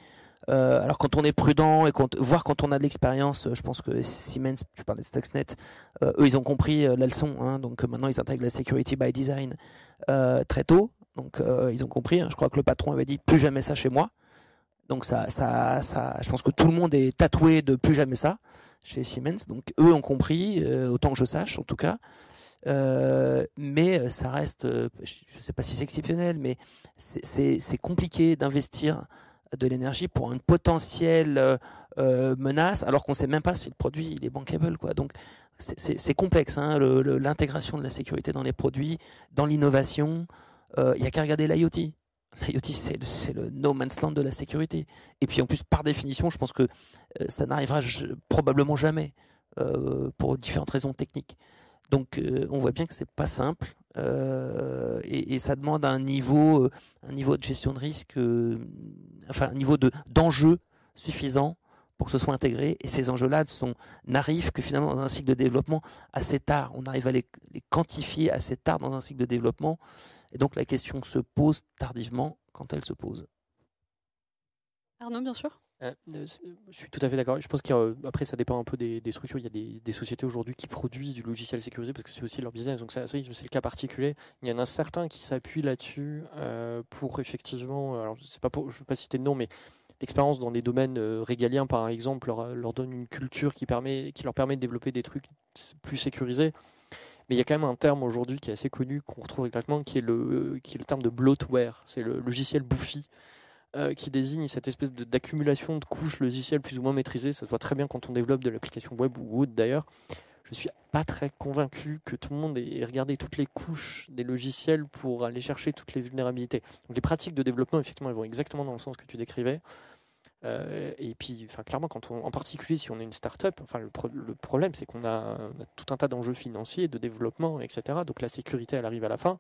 Euh, alors quand on est prudent et quand, voir quand on a de l'expérience, je pense que Siemens, tu parlais de Stuxnet, euh, eux ils ont compris euh, la leçon. Hein, donc maintenant ils intègrent la security by design très tôt. Donc ils ont compris. Hein, je crois que le patron avait dit plus jamais ça chez moi. Donc ça, ça, ça, je pense que tout le monde est tatoué de plus jamais ça chez Siemens. Donc eux ont compris, autant que je sache en tout cas. Euh, mais euh, ça reste, euh, je ne sais pas si c'est exceptionnel, mais c'est compliqué d'investir de l'énergie pour une potentielle menace, alors qu'on ne sait même pas si le produit est bankable. Quoi. Donc c'est complexe, hein, l'intégration de la sécurité dans les produits, dans l'innovation. Il n'y a qu'à regarder l'IoT. L'IoT, c'est le, no man's land de la sécurité. Et puis en plus, par définition, je pense que euh, ça n'arrivera probablement jamais euh, pour différentes raisons techniques. Donc on voit bien que c'est pas simple et, ça demande un niveau, un niveau de gestion de risque, enfin un niveau d'enjeu suffisant pour que ce soit intégré. Et ces enjeux-là n'arrivent que finalement dans un cycle de développement assez tard. On arrive à les, quantifier assez tard dans un cycle de développement. Et donc la question se pose tardivement quand elle se pose. Arnaud, bien sûr. Euh, euh, je suis tout à fait d'accord. Je pense qu'après, ça dépend un peu des, structures. Il y a des, sociétés aujourd'hui qui produisent du logiciel sécurisé parce que c'est aussi leur business. Donc, c'est le cas particulier. Il y en a certains qui s'appuient là-dessus euh, pour effectivement. Alors, je ne veux pas citer de nom, mais l'expérience dans des domaines régaliens, par exemple, leur, donne une culture qui, permet, qui leur permet de développer des trucs plus sécurisés. Mais il y a quand même un terme aujourd'hui qui est assez connu, qu'on retrouve exactement, qui est le, qui est le terme de bloatware. C'est le logiciel bouffi. Euh, qui désigne cette espèce d'accumulation de, couches logicielles plus ou moins maîtrisées. Ça se voit très bien quand on développe de l'application web ou autre d'ailleurs. Je suis pas très convaincu que tout le monde ait regardé toutes les couches des logiciels pour aller chercher toutes les vulnérabilités. Donc les pratiques de développement, effectivement, elles vont exactement dans le sens que tu décrivais. Euh, et puis, enfin, clairement, quand on, en particulier si on est une start-up, enfin, le, le problème, c'est qu'on a, a, tout un tas d'enjeux financiers, de développement, etc. Donc la sécurité, elle arrive à la fin.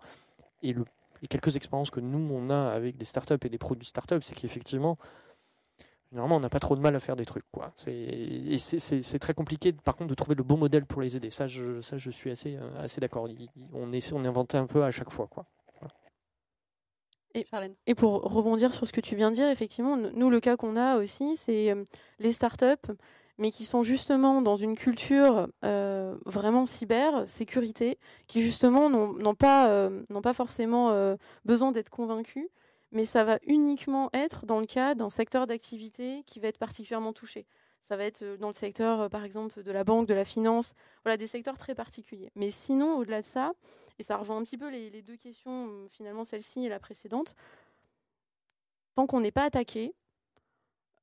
Et le les quelques expériences que nous, on a avec des startups et des produits startups, c'est qu'effectivement, généralement, on n'a pas trop de mal à faire des trucs. Quoi. Et c'est très compliqué, par contre, de trouver le bon modèle pour les aider. Ça, je, ça, je suis assez, euh, assez d'accord. On essaie, on invente un peu à chaque fois. Quoi. Et, et, pour rebondir sur ce que tu viens de dire, effectivement, nous, le cas qu'on a aussi, c'est euh, les startups mais qui sont justement dans une culture euh, vraiment cyber, sécurité, qui justement n'ont pas, euh, pas forcément euh, besoin d'être convaincus, mais ça va uniquement être dans le cas d'un secteur d'activité qui va être particulièrement touché. Ça va être dans le secteur, par exemple, de la banque, de la finance, voilà, des secteurs très particuliers. Mais sinon, au-delà de ça, et ça rejoint un petit peu les deux questions, finalement celle-ci et la précédente, tant qu'on n'est pas attaqué,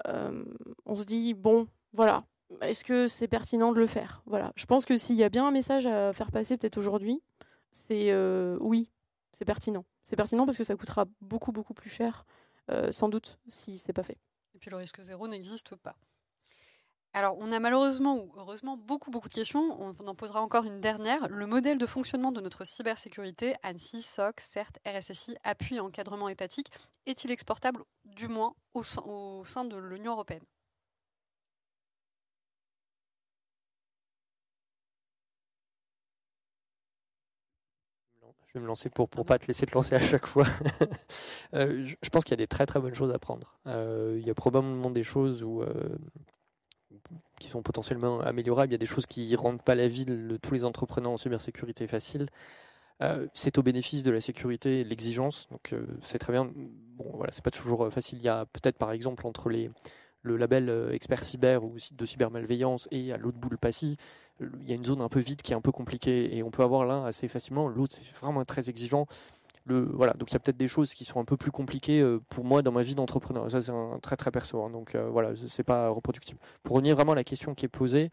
on se dit, bon, voilà. Est-ce que c'est pertinent de le faire? Voilà. Je pense que s'il y a bien un message à faire passer peut-être aujourd'hui, c'est euh, oui, c'est pertinent. C'est pertinent parce que ça coûtera beaucoup beaucoup plus cher, euh, sans doute, si c'est pas fait. Et puis le risque zéro n'existe pas. Alors, on a malheureusement ou heureusement beaucoup, beaucoup de questions. On en posera encore une dernière. Le modèle de fonctionnement de notre cybersécurité, ANSI, SOC, CERT, RSSI, appui et encadrement étatique, est-il exportable, du moins au sein de l'Union européenne? Je vais me lancer pour ne pas te laisser te lancer à chaque fois. Euh, je, pense qu'il y a des très très bonnes choses à prendre. Euh, il y a probablement des choses où, euh, qui sont potentiellement améliorables. Il y a des choses qui ne rendent pas la vie de tous les entrepreneurs en cybersécurité facile. c'est au bénéfice de la sécurité et de l'exigence. Donc c'est très bien. Bon, voilà, c'est pas toujours facile. Il y a peut-être par exemple entre les, le label expert cyber ou de cybermalveillance et à l'autre bout le passif il y a une zone un peu vide qui est un peu compliquée et on peut avoir l'un assez facilement, l'autre c'est vraiment très exigeant. Le, voilà, donc il y a peut-être des choses qui sont un peu plus compliquées euh, pour moi dans ma vie d'entrepreneur. Ça c'est un très très perso, hein. donc euh, voilà, c'est pas reproductible. Pour revenir vraiment à la question qui est posée,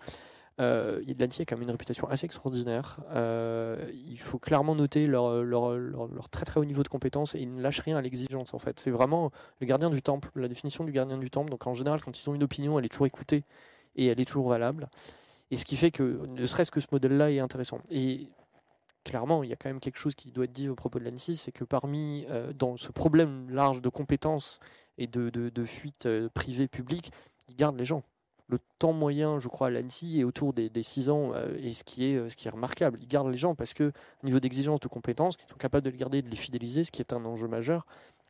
euh, a quand même une réputation assez extraordinaire. Euh, il faut clairement noter leur, très très haut niveau de compétences et ils ne lâchent rien à l'exigence en fait. C'est vraiment le gardien du temple, la définition du gardien du temple. Donc en général, quand ils ont une opinion, elle est toujours écoutée et elle est toujours valable. Et ce qui fait que ne serait-ce que ce modèle-là est intéressant. Et clairement, il y a quand même quelque chose qui doit être dit au propos de l'ANSI, c'est que parmi, euh, dans ce problème large de compétences et de, de, fuite euh, privée-publique, ils gardent les gens. Le temps moyen, je crois, à l'ANSI est autour des, des 6 ans, euh, et ce qui, est, ce qui est remarquable. Ils gardent les gens parce que, au niveau d'exigence de compétences, ils sont capables de les garder, de les fidéliser, ce qui est un enjeu majeur.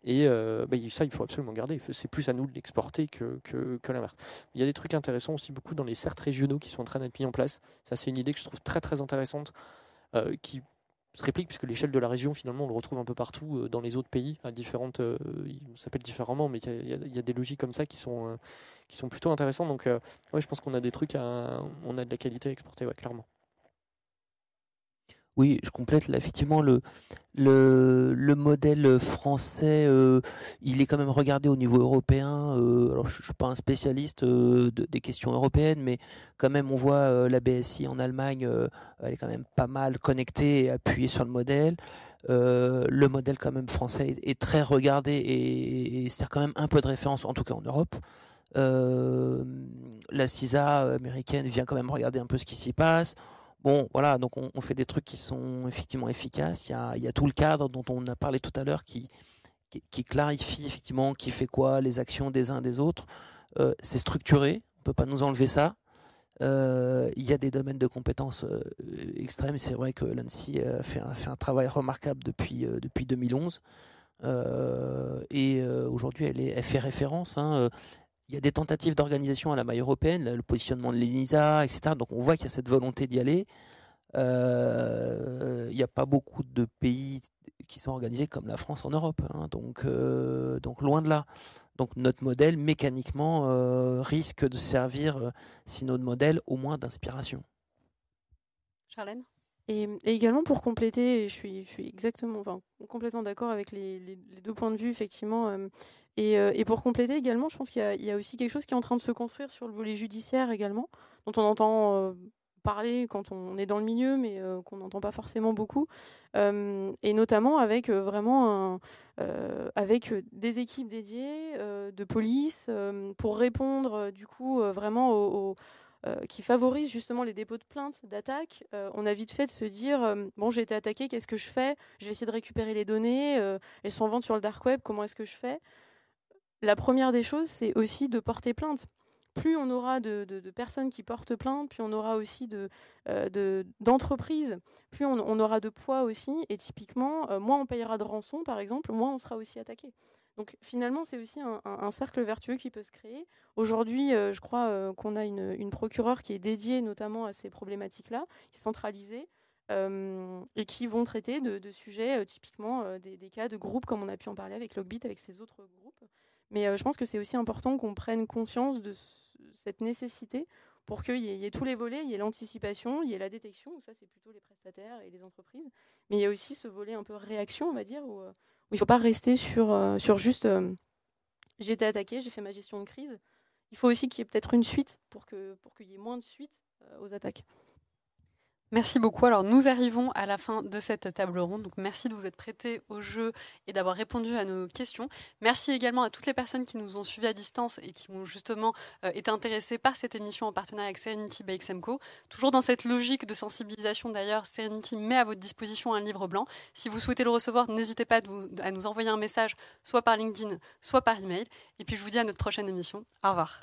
Et euh, bah, ça, il faut absolument garder. C'est plus à nous de l'exporter que, l'inverse. Il y a des trucs intéressants aussi, beaucoup dans les certes régionaux qui sont en train d'être mis en place. Ça, c'est une idée que je trouve très très intéressante, euh, qui se réplique, puisque l'échelle de la région, finalement, on le retrouve un peu partout euh, dans les autres pays, à différentes, s'appelle différemment, mais il y, a des logiques comme ça qui sont, qui sont plutôt intéressantes. Donc, ouais, je pense qu'on a des trucs, à, on a de la qualité à exporter, ouais, clairement. Oui, je complète là, effectivement le, le, le modèle français, euh, il est quand même regardé au niveau européen. Euh, alors je, ne suis pas un spécialiste euh, des questions européennes, mais quand même on voit la BSI en Allemagne, elle est quand même pas mal connectée et appuyée sur le modèle. le modèle quand même français est, très regardé et, et c'est quand même un peu de référence, en tout cas en Europe. La CISA américaine vient quand même regarder un peu ce qui s'y passe. Bon, voilà, donc on, fait des trucs qui sont effectivement efficaces. Il y a, tout le cadre dont on a parlé tout à l'heure qui, qui, clarifie effectivement qui fait quoi, les actions des uns des autres. Euh, c'est structuré, on peut pas nous enlever ça. Euh, il y a des domaines de compétences euh, extrêmes. C'est vrai que l'ANSI a fait, un, travail remarquable depuis, depuis 2011. et aujourd'hui, elle, elle, fait référence. Hein, il y a des tentatives d'organisation à la maille européenne, le positionnement de l'ENISA, etc. Donc on voit qu'il y a cette volonté d'y aller. il n'y a pas beaucoup de pays qui sont organisés comme la France en Europe. Hein. donc, euh, donc loin de là. Donc notre modèle mécaniquement euh, risque de servir, euh, si notre modèle, au moins d'inspiration. Charlène? Et, également pour compléter, je suis, exactement, enfin, complètement d'accord avec les, deux points de vue, effectivement. Et, et, pour compléter également, je pense qu'il y, a aussi quelque chose qui est en train de se construire sur le volet judiciaire également, dont on entend parler quand on est dans le milieu, mais euh, qu'on n'entend pas forcément beaucoup. Euh, et notamment avec euh, vraiment avec des équipes dédiées de police pour répondre du coup vraiment aux, qui favorisent justement les dépôts de plaintes, d'attaques. on a vite fait de se dire bon, j'ai été attaqué, qu'est-ce que je fais? Je vais essayer de récupérer les données. elles sont en vente sur le dark web, comment est-ce que je fais? La première des choses, c'est aussi de porter plainte plus on aura de, personnes qui portent plainte, plus on aura aussi euh, d'entreprises, plus on, aura de poids aussi. Et typiquement, euh, moins on payera de rançon, par exemple, moins on sera aussi attaqué. Donc finalement, c'est aussi un, cercle vertueux qui peut se créer. Aujourd'hui, euh, je crois qu'on a une, procureure qui est dédiée notamment à ces problématiques-là, qui est centralisée. et qui vont traiter de, sujets typiquement des, des, cas de groupes comme on a pu en parler avec Logbit, avec ces autres groupes. Mais je pense que c'est aussi important qu'on prenne conscience de cette nécessité pour qu'il y, ait tous les volets, il y ait l'anticipation, il y ait la détection, où ça c'est plutôt les prestataires et les entreprises, mais il y a aussi ce volet un peu réaction, on va dire, où, euh, il ne faut pas rester sur, euh, juste euh, j'ai été attaqué, j'ai fait ma gestion de crise. Il faut aussi qu'il y ait peut-être une suite pour qu'il pour y ait moins de suite aux attaques. Merci beaucoup. Alors nous arrivons à la fin de cette table ronde. Donc merci de vous être prêté au jeu et d'avoir répondu à nos questions. Merci également à toutes les personnes qui nous ont suivis à distance et qui ont justement euh, été intéressées par cette émission en partenariat avec Serenity by XMCO. Toujours dans cette logique de sensibilisation d'ailleurs, Serenity met à votre disposition un livre blanc. Si vous souhaitez le recevoir, n'hésitez pas à nous envoyer un message soit par LinkedIn, soit par email. Et puis je vous dis à notre prochaine émission. Au revoir.